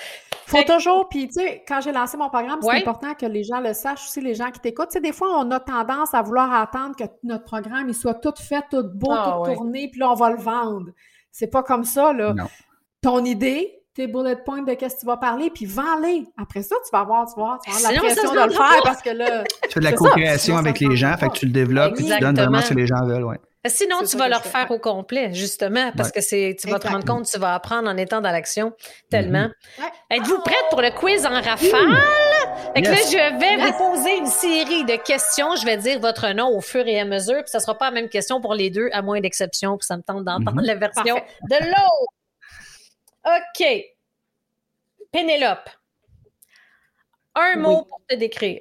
Faut Fait toujours, puis tu sais, quand j'ai lancé mon programme, c'est Ouais. important que les gens le sachent aussi, les gens qui t'écoutent. Tu sais, des fois, on a tendance à vouloir attendre que notre programme, il soit tout fait, tout beau, Ah, tout ouais. Tourné, puis là, on va le vendre. C'est pas comme ça, là. Non. Ton idée, tes bullet points de qu'est-ce que tu vas parler, puis vends-les. Après ça, tu vas avoir, tu vas avoir, tu vas avoir la pression de le faire pas. parce que là, Tu fais de la co-création avec les gens, fait que tu le développes, puis tu donnes vraiment ce que les gens veulent, ouais. Sinon, tu vas le fais, refaire au complet, justement, parce Ouais. que c'est, tu vas te rendre compte, tu vas apprendre en étant dans l'action tellement. Mm-hmm. Ouais. Êtes-vous prête pour le quiz en rafale? Fait que Yes. là, je vais Yes. vous poser une série de questions. Je vais dire votre nom au fur et à mesure, puis ça sera pas la même question pour les deux, à moins d'exception, puis ça me tente d'entendre Mhm. la version Parfait. de l'autre. OK. Pénélope. Un Oui. mot pour te décrire.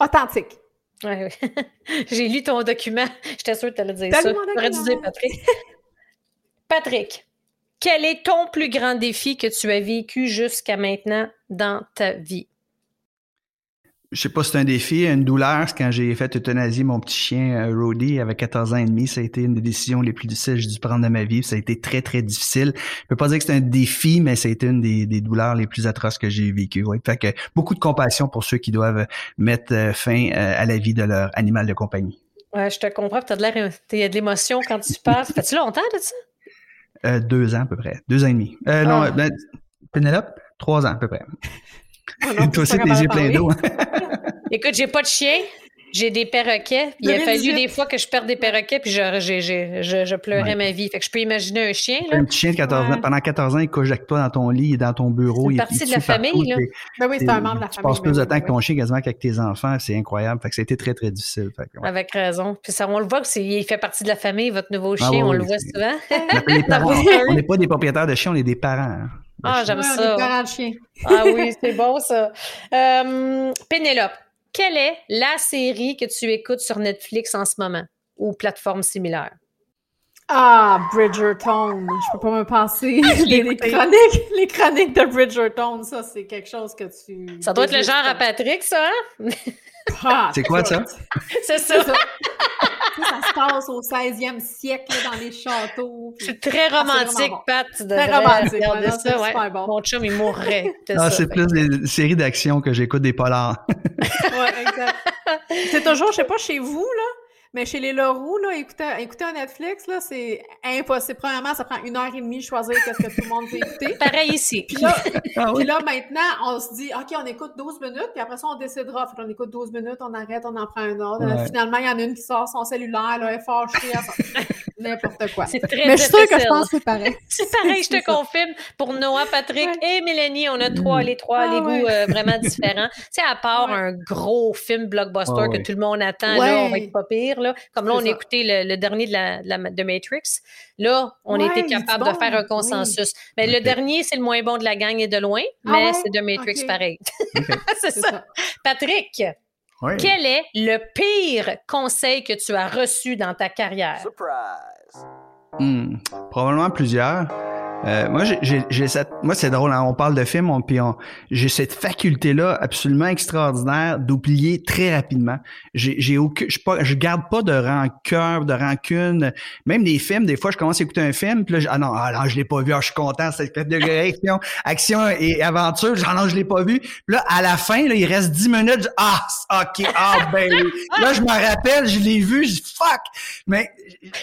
authentique. Ouais, ouais. J'ai lu ton document. J'étais sûre que tu allais dire ça. J'aurais dû dire Patrick. Patrick, quel est ton plus grand défi que tu as vécu jusqu'à maintenant dans ta vie? Je sais pas si c'est un défi, une douleur, c'est quand j'ai fait euthanasier mon petit chien euh, Rody avec 14 ans et demi, ça a été une des décisions les plus difficiles que j'ai dû prendre de ma vie, ça a été très très difficile. Je peux pas dire que c'est un défi, mais ça a été une des, des douleurs les plus atroces que j'ai vécues. Ouais. Fait que beaucoup de compassion pour ceux qui doivent mettre euh, fin euh, à la vie de leur animal de compagnie. Ouais, je te comprends. Tu as de l'air, il y a de l'émotion quand tu parles. Ça fait-tu longtemps de ça? Euh, deux ans à peu près. Deux ans et demi. Euh, Non, Ah. ben, Pénélope, trois ans à peu près. Non, Toi aussi, tes yeux pleins de d'eau. Écoute, j'ai pas de chien. J'ai des perroquets. Il a 2018. fallu des fois que je perde des perroquets, puis je, j'ai- j'ai- je, je pleurais Ouais. ma vie. Fait que je peux imaginer un chien, là. Un petit chien de 14 Ouais. ans, pendant 14 ans, il couche avec toi dans ton lit, dans ton bureau. Une il- partie il de la partout, famille, là. Ben oui, c'est un membre de la tu famille. passes plus de temps avec ton chien quasiment qu'avec tes enfants. C'est incroyable. Fait que ça a été très, très difficile. Fait que, ouais. Avec raison. Puis ça, on le voit il fait partie de la famille, votre nouveau Ah chien, oui, on le voit souvent. On n'est pas des propriétaires de chiens, on est des parents. hein, Ah, j'aime ça. parents de chien. Ah oui, c'est bon ça. Euh, Pénélope, quelle est la série que tu écoutes sur Netflix en ce moment ou plateforme similaire? Ah, Bridgerton. Je peux pas me passer. les, les chroniques, les chroniques de Bridgerton, ça, c'est quelque chose que tu. Ça doit être le genre à Patrick, ça, hein? pas. C'est quoi, ça? C'est ça. Ça. Ça se passe au 16e siècle là, dans les châteaux. puis- C'est très Ah, c'est romantique, vraiment bon. Pat. Très romantique, regarder non, ça. Ouais. bon. Mon chum, il mourrait. Ah, c'est Fait plus des séries d'action que j'écoute des polars. Ouais, exact. c'est toujours, je sais pas chez vous, là, mais chez les Leroux, là, écouter, écouter un Netflix, là, c'est impossible. Premièrement, ça prend une heure et demie de choisir qu'est-ce que tout le monde veut écouter. Pareil ici. Puis là, Ah puis là, maintenant, on se dit, OK, on écoute 12 minutes, puis après ça, on décidera. Fait qu'on écoute 12 minutes, on arrête, on en prend un autre. Ouais. Finalement, il y en a une qui sort son cellulaire, là, elle est fâchée, n'importe quoi. C'est très Mais je suis sûre que je difficile. pense que c'est pareil. C'est pareil, je te ça. confirme. Pour Noah, Patrick Ouais. et Mélanie, on a trois, les trois, Ah les ouais. goûts euh, vraiment différents. Tu sais, à part Ouais. un gros film blockbuster Ah que ouais. tout le monde attend, Ouais. là, on va être pas pire. Là. Comme là, on a écouté le, le dernier de, la, de, la- de Matrix. Là, on Ouais, était capable bon, de faire un oui. consensus. Mais le dernier, c'est le moins bon de la gang et de loin, Ah mais ouais? c'est de Matrix pareil. C'est C'est ça. ça. Patrick, Oui. quel est le pire conseil que tu as reçu dans ta carrière? Surprise! Hmm, probablement plusieurs. Euh, moi, j'ai- j'ai j'ai cette, moi c'est drôle, hein, on parle de films, on, puis on- j'ai cette faculté-là absolument extraordinaire d'oublier très rapidement. J'ai, j'ai aucun, je, pas, je garde pas de rancœur, de rancune. Même des films, des fois, je commence à écouter un film, puis là, je- ah non, ah non, je l'ai pas vu, ah, je suis content, c'est de action, action et aventure, genre non, je l'ai pas vu. Puis là, à la fin, là, il reste 10 minutes, je- ah, ok, ah ben oui. Là, je me rappelle, je l'ai vu, je dis fuck. Mais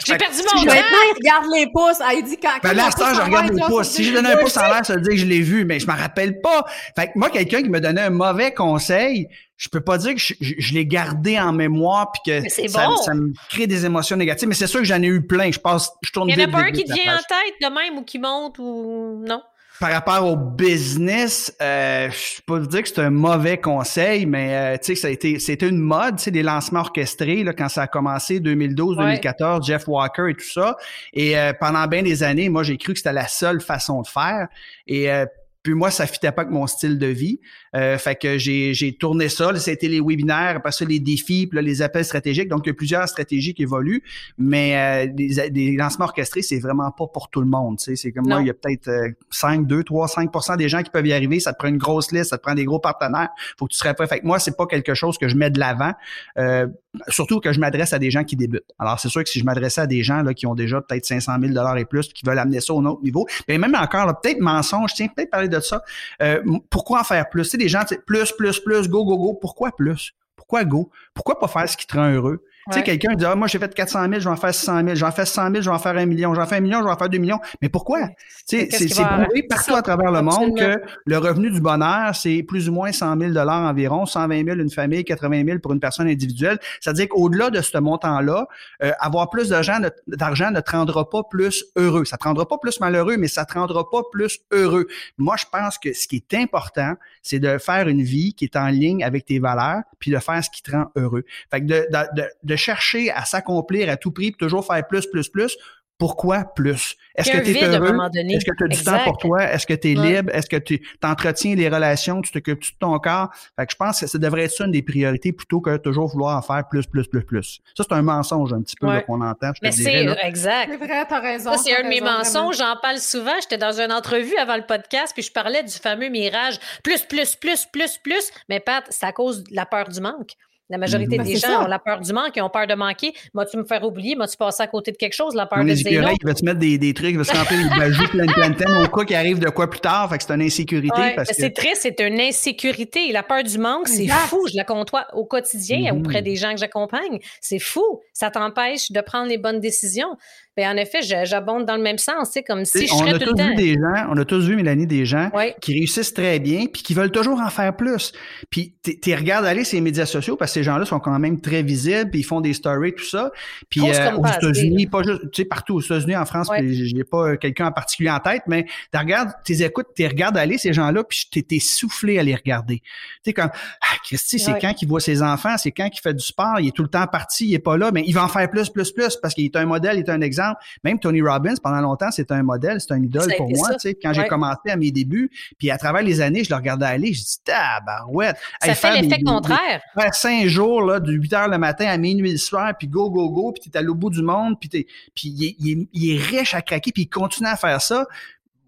J'ai perdu mon je- temps! Maintenant, il regarde les pouces. Ah, il dit quand. ben quand là, pouce je regarde Si je dire- donne un pouce en l'air, ça veut dire que je l'ai vu, mais je m'en rappelle pas. Fait que moi, quelqu'un qui me donnait un mauvais conseil, je peux pas dire que je, je- je l'ai gardé en mémoire puis que ça, bon. ça me crée des émotions négatives. Mais c'est sûr que j'en ai eu plein. Je passe, je tourne Il y en a pas un qui vite te la vient en tête de même ou qui monte ou non? Par rapport au business, euh, je peux pas dire que c'est un mauvais conseil, mais euh, tu sais, ça a été, c'était une mode, tu sais, des lancements orchestrés là, quand ça a commencé 2012, Ouais. 2014, Jeff Walker et tout ça. Et euh, pendant bien des années, moi, j'ai cru que c'était la seule façon de faire. Et euh, puis moi, ça fitait pas avec mon style de vie. Euh, fait que j'ai, j'ai tourné ça. Là, C'était les webinaires, après ça, les défis, puis là, les appels stratégiques. Donc, il y a plusieurs stratégies qui évoluent. Mais euh, les, les lancements orchestrés, c'est vraiment pas pour tout le monde. tu sais. C'est comme moi, Non. il y a peut-être euh, 5, 2, 3, 5% des gens qui peuvent y arriver. Ça te prend une grosse liste, ça te prend des gros partenaires. faut que tu serais prêt. Fait que moi, c'est pas quelque chose que je mets de l'avant. Euh, surtout que je m'adresse à des gens qui débutent. Alors, c'est sûr que si je m'adressais à des gens là, qui ont déjà peut-être 500 000 et plus, qui veulent amener ça au autre niveau, mais même encore, là, peut-être mensonge, tiens, peut-être parler de ça. Euh, pourquoi en faire plus? Des gens, plus, plus, plus, go, go, go. Pourquoi plus? Pourquoi go? Pourquoi pas faire ce qui te rend heureux? Tu sais, quelqu'un dit, ah, moi, j'ai fait 400 000, je vais en faire 600 000, je vais en faire 100 000, je vais en faire un million, je vais en faire un million, je vais en faire deux millions. Mais pourquoi? Tu sais, c'est prouvé partout à travers le monde que le revenu du bonheur, c'est plus ou moins 100 000 environ, 120 000 une famille, 80 000 pour une personne individuelle. C'est-à-dire qu'au-delà de ce montant-là, euh, avoir plus d'argent ne te rendra pas plus heureux. Ça te rendra pas plus malheureux, mais ça te rendra pas plus heureux. Moi, je pense que ce qui est important, c'est de faire une vie qui est en ligne avec tes valeurs, puis de faire ce qui te rend heureux. Fait que de, de, de, de chercher à s'accomplir à tout prix, puis toujours faire plus, plus, plus. Pourquoi plus? Est-ce que tu es heureux? moment donné. Est-ce que tu as du Exact. temps pour toi? Est-ce que tu es Ouais. libre? Est-ce que tu entretiens les relations? Tu t'occupes de ton corps? Fait que je pense que ça devrait être ça une des priorités plutôt que toujours vouloir en faire plus, plus, plus, plus. Ça, c'est un mensonge un petit peu Ouais. qu'on entend. Je Mais c'est exact. C'est vrai, t'as raison. Ça, c'est t'as un de mes mensonges. J'en parle souvent. J'étais dans une entrevue avant le podcast, puis je parlais du fameux mirage plus, plus, plus, plus, plus. Mais Pat, c'est à cause de la peur du manque. La majorité Ben, des gens ça. ont la peur du manque, ils ont peur de manquer. Vas-tu me faire oublier? Vas-tu passer à côté de quelque chose? La peur On de dire non. écureuils, il va se mettre des, des trucs, il va se remplir des bajous plein de plein de thèmes au cas qu'il arrive de quoi plus tard. Fait que c'est une insécurité Ouais, parce mais que. C'est triste, c'est une insécurité. La peur du manque, c'est fou. Je la côtoie au quotidien Mhm. auprès des gens que j'accompagne. C'est fou. Ça t'empêche de prendre les bonnes décisions. Mais en effet, je- j'abonde dans le même sens. C'est comme si je on serais a tout tous le vu temps. des gens, on a tous vu, Mélanie, des gens qui réussissent très bien puis qui veulent toujours en faire plus. Puis tu regardes aller ces médias sociaux parce que ces gens-là sont quand même très visibles puis ils font des stories tout ça. Puis euh, aux États-unis, pas juste, tu sais partout aux États-Unis, en France, Ouais. puis j'ai pas quelqu'un en particulier en tête, mais tu regardes, tu écoutes, tu regardes aller ces gens-là puis t'es soufflé à les regarder. Tu sais comme ah Christy, c'est quand qu'il voit ses enfants, c'est quand qu'il fait du sport, il est tout le temps parti, il est pas là, mais il va en faire plus, plus, plus parce qu'il est un modèle, il est un exemple. Même Tony Robbins pendant longtemps, c'est un modèle, c'est un idole pour moi. ça. Tu sais, quand j'ai commencé à mes débuts, puis à travers les années, je le regardais aller, je dis tabarouette. Ça Hey, fait l'effet contraire. des- cinq jours là, de 8 heures le matin à minuit le soir, puis go go go, puis t'es à l'au bout du monde, puis puis il est, il est- il est riche à craquer, puis il continue à faire ça.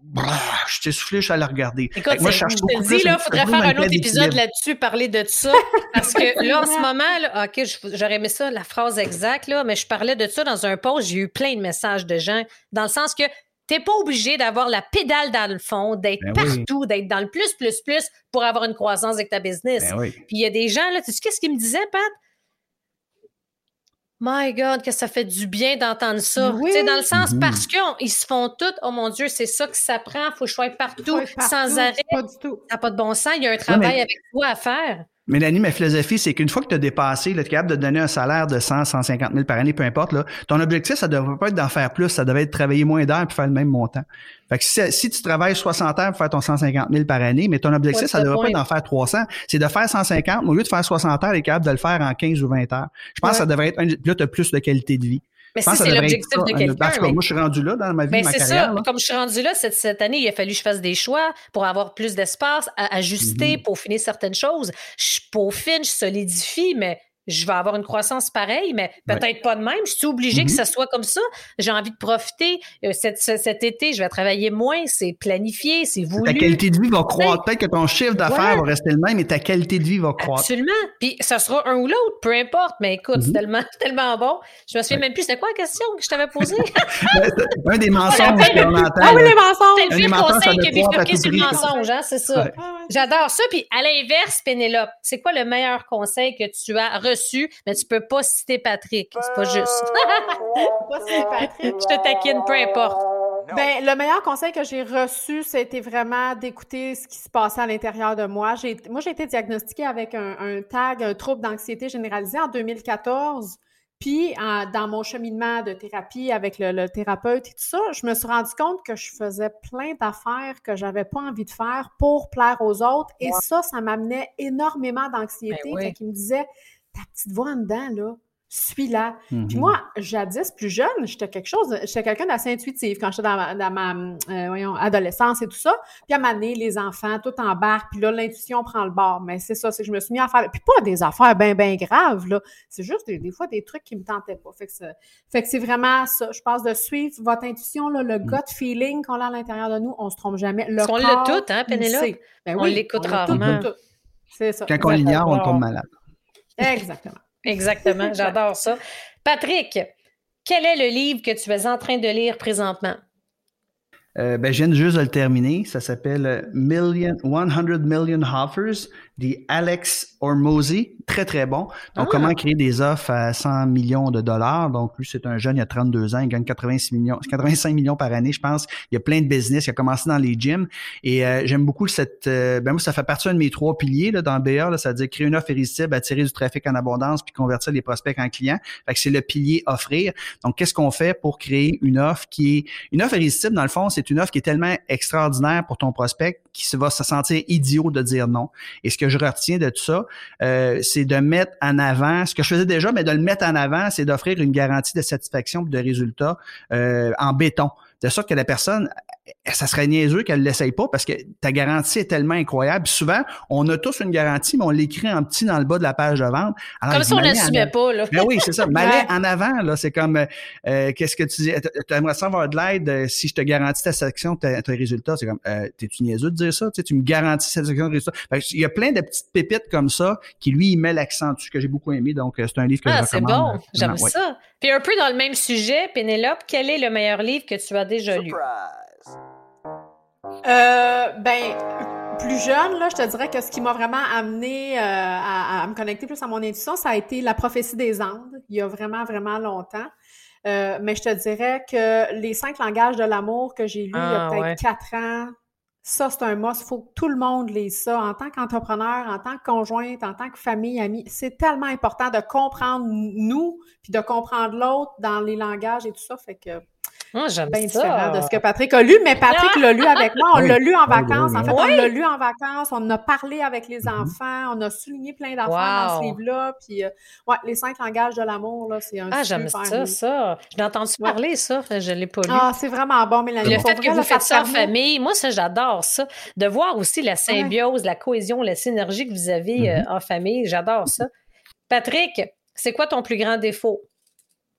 Brrr, je t'ai soufflé, je suis allé regarder. Écoute, moi, je te dis, là, faudrait faire un autre épisode là-dessus, parler de ça. Parce que là, en ce moment, là, OK, j'aurais aimé ça, la phrase exacte, là, mais je parlais de ça dans un post. J'ai eu plein de messages de gens, dans le sens que t'es pas obligé d'avoir la pédale dans le fond, d'être Ben oui. partout, d'être dans le plus, plus, plus pour avoir une croissance avec ta business. Ben oui. Puis il y a des gens, là, tu sais qu'est-ce qu'ils me disaient, Pat? My God, que ça fait du bien d'entendre ça. Oui. Tu sais, dans le sens Mhm. parce qu'ils se font tout, oh mon Dieu, c'est ça que ça prend, faut que je sois partout, sans arrêt. Pas du tout. Ça n'a pas de bon sens, il y a un travail mais- avec toi à faire. Mélanie, ma philosophie, c'est qu'une fois que tu as dépassé, tu es capable de donner un salaire de 100, 150 000 par année, peu importe, là, ton objectif, ça ne devrait pas être d'en faire plus, ça devrait être de travailler moins d'heures puis faire le même montant. Fait que si, si tu travailles 60 heures pour faire ton 150 000 par année, mais ton objectif, Ouais, ça ne devrait point. pas être d'en faire 300, c'est de faire 150, mais au lieu de faire 60 heures, tu es capable de le faire en 15 ou 20 heures. Je pense Ouais. que ça devrait être, un, là, tu as plus de qualité de vie. Mais si c'est l'objectif de quelqu'un. En tout cas, mais- moi, je suis rendu là dans ma vie, Ben, ma c'est ça. là. Comme je suis rendue là cette, cette année, il a fallu que je fasse des choix pour avoir plus d'espace, ajuster, Mhm. peaufiner certaines choses. Je peaufine, je solidifie, mais je vais avoir une croissance pareille, mais peut-être pas de même. Je suis obligée que Mhm. ça soit comme ça. J'ai envie de profiter. Euh, cet, ce- cet été, je vais travailler moins. C'est planifié, c'est voulu. Ta qualité de vie va croître. Peut-être que ton chiffre d'affaires Ouais. va rester le même, mais ta qualité de vie va croître. Absolument. Puis ça sera un ou l'autre, peu importe. Mais écoute, c'est Mhm. tellement, tellement bon. Je me souviens même plus, c'était quoi la question que je t'avais posée? Ben, c'est un des mensonges qu'on entend. Ah oui, les mensonges! C'est le ça conseil à bifurquer tout sur le mensonge, hein, c'est ça. Ah. J'adore ça. Puis à l'inverse, Pénélope, c'est quoi le meilleur conseil que tu as reçu? Mais tu peux pas citer Patrick. C'est pas juste. Pas si Patrick. Je te taquine, peu importe. Ben, le meilleur conseil que j'ai reçu, c'était vraiment d'écouter ce qui se passait à l'intérieur de moi. J'ai, moi, j'ai été diagnostiquée avec un, un tag, un trouble d'anxiété généralisée en 2014. Puis, en- dans mon cheminement de thérapie avec le, le thérapeute et tout ça, je me suis rendu compte que je faisais plein d'affaires que j'avais pas envie de faire pour plaire aux autres. Et ça, ça m'amenait énormément d'anxiété. Ben oui. Fait qu'il me disait, ta petite voix en dedans, là, suis-la. Mhm. Puis moi, jadis, plus jeune, j'étais quelque chose, j'étais quelqu'un d'assez intuitif quand j'étais dans ma, dans ma, euh, voyons, adolescence et tout ça. Puis à moment donné, les enfants, tout embarque, puis là, l'intuition prend le bord. Mais c'est ça, c'est que je me suis mis à faire, puis pas des affaires bien, bien graves, là. C'est juste des, des fois des trucs qui me tentaient pas. Fait que, c'est- fait que c'est vraiment ça. Je pense de suivre votre intuition, là, le gut feeling qu'on a à l'intérieur de nous, on se trompe jamais. Le Parce qu'on l'a tout, hein, Pénélope? Ben On oui, l'écoute rarement. tout, tout. C'est ça. Quand on l'ignore, on tombe malade. Exactement. Exactement. J'adore ça. Patrick, quel est le livre que tu es en train de lire présentement? Euh, ben, je viens juste de le terminer. Ça s'appelle euh, Million, 100 Million Offers, de Alex Ormozy. Très, très bon. Donc, Ah. comment créer des offres à 100 millions de dollars? Donc, lui, c'est un jeune, il a 32 ans, il gagne 86 millions, 85 millions par année, je pense. Il a plein de business, il a commencé dans les gyms. Et euh, j'aime beaucoup cette... euh, ben, moi, ça fait partie de mes trois piliers là, dans BA, là, c'est-à-dire créer une offre irrésistible, attirer du trafic en abondance, puis convertir les prospects en clients. Fait que c'est le pilier offrir. Donc, qu'est-ce qu'on fait pour créer une offre qui est... Une offre irrésistible, dans le fond, c'est une offre qui est tellement extraordinaire pour ton prospect qu'il se va se sentir idiot de dire non. Et ce que je retiens de tout ça, euh, c'est de mettre en avant, ce que je faisais déjà, mais de le mettre en avant, c'est d'offrir une garantie de satisfaction de résultat euh, en béton. De sorte que la personne, ça serait niaiseux qu'elle ne l'essaye pas parce que ta garantie est tellement incroyable. souvent, on a tous une garantie, mais on l'écrit en petit dans le bas de la page de vente. comme si on n'assumait pas. Là. Ben oui, c'est ça. Mais en avant, là, c'est comme, euh, qu'est-ce que tu dis? Tu aimerais savoir de l'aide euh, si je te garantis ta section, tes, résultats? C'est comme, euh, t'es-tu niaiseux de dire ça? Tu, sais, tu me garantis cette section de résultats? il y a plein de petites pépites comme ça qui, lui, il met l'accent dessus que j'ai beaucoup aimé. Donc, c'est un livre que ah, je recommande. Ah, c'est bon. J'aime ça. Puis un peu dans le même sujet, Pénélope, quel est le meilleur livre que tu as déjà lu? Euh, ben, plus jeune, là, je te dirais que ce qui m'a vraiment amené euh, à, me connecter plus à mon intuition, ça a été La prophétie des Andes, il y a vraiment, vraiment longtemps. Euh, mais je te dirais que les cinq langages de l'amour que j'ai lu il y a ah, peut-être quatre ans, ça, c'est un must. Il faut que tout le monde lise ça. En tant qu'entrepreneur, en tant que conjointe, en tant que famille, amie, c'est tellement important de comprendre nous, puis de comprendre l'autre dans les langages et tout ça. Fait que moi, j'aime bien différent de ce que Patrick a lu, mais Patrick l'a lu avec moi. On l'a lu en vacances. En fait, on l'a lu en vacances. On a parlé avec les mm-hmm. enfants. On a souligné plein d'enfants dans ce livre-là. Puis, euh, ouais, les cinq langages de l'amour, là, c'est un Ah, j'aime ça, ça. Je l'ai entendu parler, ça. Je ne l'ai pas lu. Ah, c'est vraiment bon, Mélanie. Le fait que vous faites ça en famille, moi, ça, j'adore ça. De voir aussi la symbiose, la cohésion, la synergie que vous avez euh, mm-hmm. en famille, j'adore ça. Patrick, c'est quoi ton plus grand défaut?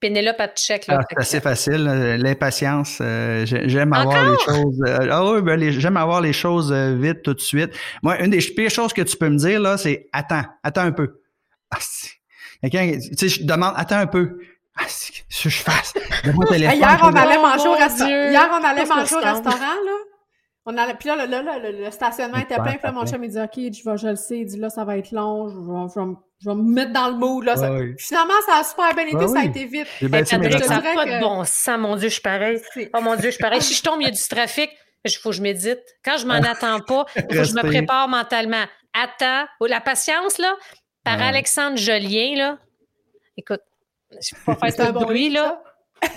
Pénélope à check. Ah, c'est assez facile. L'impatience. Euh, j'aime avoir les choses. Euh, ah oui, ben, j'aime avoir les choses euh, vite tout de suite. Moi, une des pires choses que tu peux me dire, là, c'est attends, attends un peu. Ah, tu sais, je demande, attends un peu. Ah, ce que je fasse. hier, on allait manger au restaurant. Hier, on allait manger au restaurant, là. On allait, puis là, le, stationnement était plein. Puis là, mon chum, il dit, OK, je, vais, je le sais. Il dit, là, ça va être long. Je vais, je vais, me mettre dans le mood. Là. Finalement, ça a super bien été. ça a été vite. ça n'a pas de bon sens. Mon Dieu, je suis pareil. Oh mon Dieu, je suis pareil. si je tombe, il y a du trafic. Il faut que je médite. Quand je m'en attends pas, il faut que je me prépare mentalement. Attends. Oh, la patience, là, par Alexandre Jolien, là. Écoute, je peux pas faire ce bruit, là.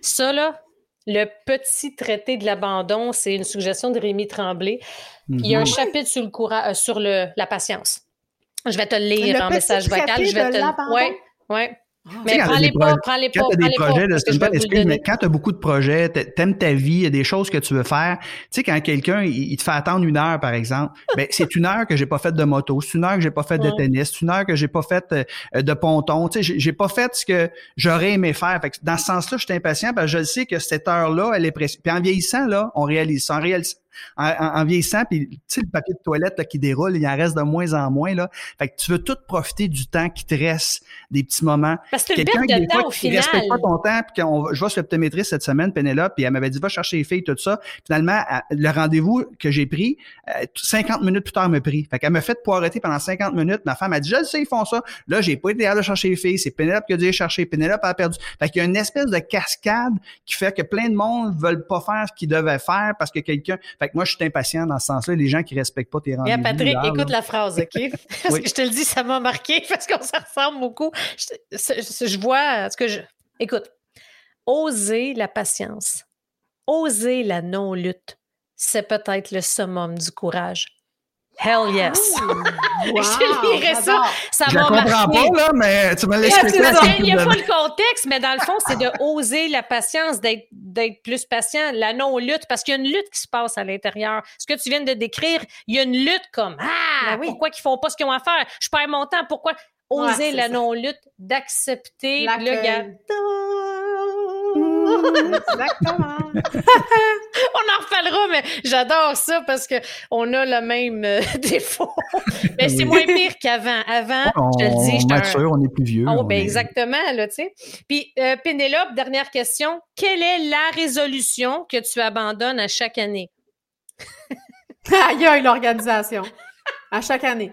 ça, là, le petit traité de l'abandon, c'est une suggestion de Rémi Tremblay. Il y a un mhm. chapitre sur, le courage, euh, sur le, la patience. Je vais te le lire en message vocal. Je vais te Ouais, ouais. Ah. Mais prends-les pas, prends-les pas. Quand tu as des projets, c'est une bonne excuse, mais quand tu as beaucoup de projets, t'aimes ta vie, il y a des choses que tu veux faire. Tu sais, quand quelqu'un, il, te fait attendre une heure, par exemple, ben, c'est une heure que j'ai pas fait de moto, c'est une heure que j'ai pas fait de tennis, c'est une heure que j'ai pas fait euh, de ponton. Tu sais, j'ai pas fait ce que j'aurais aimé faire. Fait que dans ce sens-là, je suis impatient parce que je sais que cette heure-là, elle est précieuse. Puis en vieillissant, là, on réalise ça. En réalisant, en, vieillissant, puis tu sais, le papier de toilette là, qui déroule, il en reste de moins en moins. Là. Fait que tu veux tout profiter du temps qui te reste, des petits moments. Parce que Quelqu'un qui, final. respecte pas ton temps, puis qu'on, je vois sur l'optométriste cette semaine, Pénélope, puis elle m'avait dit, va chercher les filles, tout ça. Finalement, le rendez-vous que j'ai pris, 50 euh, minutes plus tard, me pris. Fait qu'elle m'a fait poireter pendant 50 minutes. Ma femme a dit, je sais, ils font ça. Là, j'ai pas été à chercher les filles. C'est Pénélope qui a dû chercher. Pénélope a perdu. Fait qu'il y a une espèce de cascade qui fait que plein de monde veulent pas faire ce qu'ils devaient faire parce que quelqu'un. Fait que moi, je suis impatient dans ce sens-là. Les gens qui respectent pas tes rendez-vous. Bien, Patrick, écoute la phrase, OK? Parce que je te le dis, ça m'a marqué parce qu'on se ressemble beaucoup. Je, vois ce que je. Écoute, oser la patience, oser la non-lutte, c'est peut-être le summum du courage. Hell yes. je lirais ça. Ça m'a marqué. Je comprends pas, là, mais tu me l'expliques. Il n'y a pas le contexte, mais dans le fond, c'est de oser la patience, d'être plus patient, la non-lutte, parce qu'il y a une lutte qui se passe à l'intérieur. Ce que tu viens de décrire, il y a une lutte comme Ah, ben pourquoi qu'ils font pas ce qu'ils ont à faire? Je perds mon temps, pourquoi? Oser la non-lutte, d'accepter le gâteau? Exactement. on en reparlera, mais j'adore ça parce qu'on a le même euh, défaut. mais c'est moins pire qu'avant. Avant, je te le dis, je un... on est plus vieux. Oh, ben exactement, là, tu sais. Puis, euh, Pénélope, dernière question. Quelle est la résolution que tu abandonnes à chaque année? Aïe, aïe, l'organisation. À chaque année.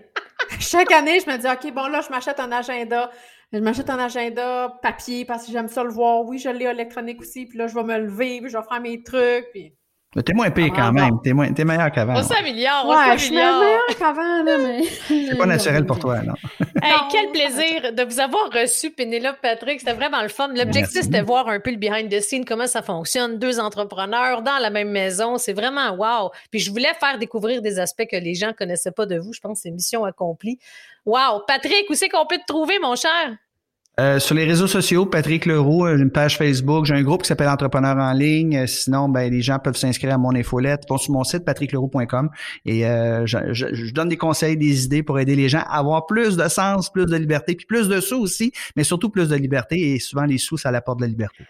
Chaque année, je me dis, OK, bon, là, je m'achète un agenda. Je m'achète un agenda papier parce que j'aime ça le voir. Oui, je l'ai électronique aussi. Puis là, je vais me lever, puis je vais faire mes trucs. Puis T'es moins pire quand même. T'es, moins, t'es meilleur qu'avant. On s'améliore. Ouais, je suis meilleur qu'avant, là, mais. C'est pas naturel pour toi, non? hey, quel plaisir de vous avoir reçu, Pénélope Patrick. C'était vraiment le fun. L'objectif, c'était de voir un peu le behind the scene, comment ça fonctionne. Deux entrepreneurs dans la même maison. C'est vraiment wow. Puis je voulais faire découvrir des aspects que les gens connaissaient pas de vous. Je pense que c'est mission accomplie. Wow. Patrick, où c'est qu'on peut te trouver, mon cher? Euh, sur les réseaux sociaux, Patrick Leroux, une page Facebook, j'ai un groupe qui s'appelle Entrepreneurs en ligne. Sinon, ben les gens peuvent s'inscrire à mon infolette. Ils vont sur mon site patrickleroux.com et euh, je, je, donne des conseils, des idées pour aider les gens à avoir plus de sens, plus de liberté, puis plus de sous aussi, mais surtout plus de liberté. Et souvent, les sous, ça apporte de la liberté.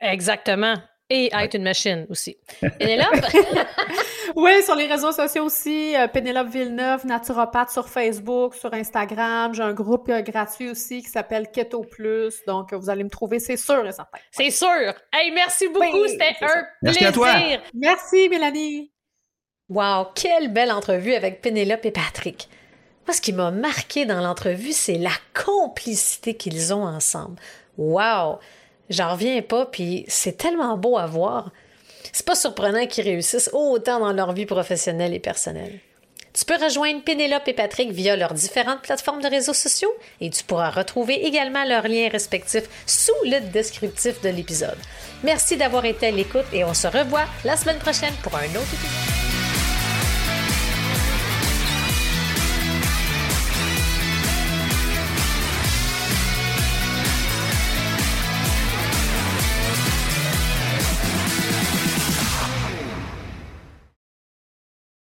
Exactement. Et être une machine aussi. oui, sur les réseaux sociaux aussi, euh, Pénélope Villeneuve, naturopathe sur Facebook, sur Instagram. J'ai un groupe euh, gratuit aussi qui s'appelle Keto Plus. Donc, vous allez me trouver, c'est sûr et certain. C'est sûr. Hey, merci beaucoup. C'était un merci plaisir. À toi. Merci, Mélanie. Wow, quelle belle entrevue avec Pénélope et Patrick. Moi, ce qui m'a marqué dans l'entrevue, c'est la complicité qu'ils ont ensemble. Wow! J'en reviens pas, puis c'est tellement beau à voir. C'est pas surprenant qu'ils réussissent autant dans leur vie professionnelle et personnelle. Tu peux rejoindre Pénélope et Patrick via leurs différentes plateformes de réseaux sociaux et tu pourras retrouver également leurs liens respectifs sous le descriptif de l'épisode. Merci d'avoir été à l'écoute et on se revoit la semaine prochaine pour un autre épisode.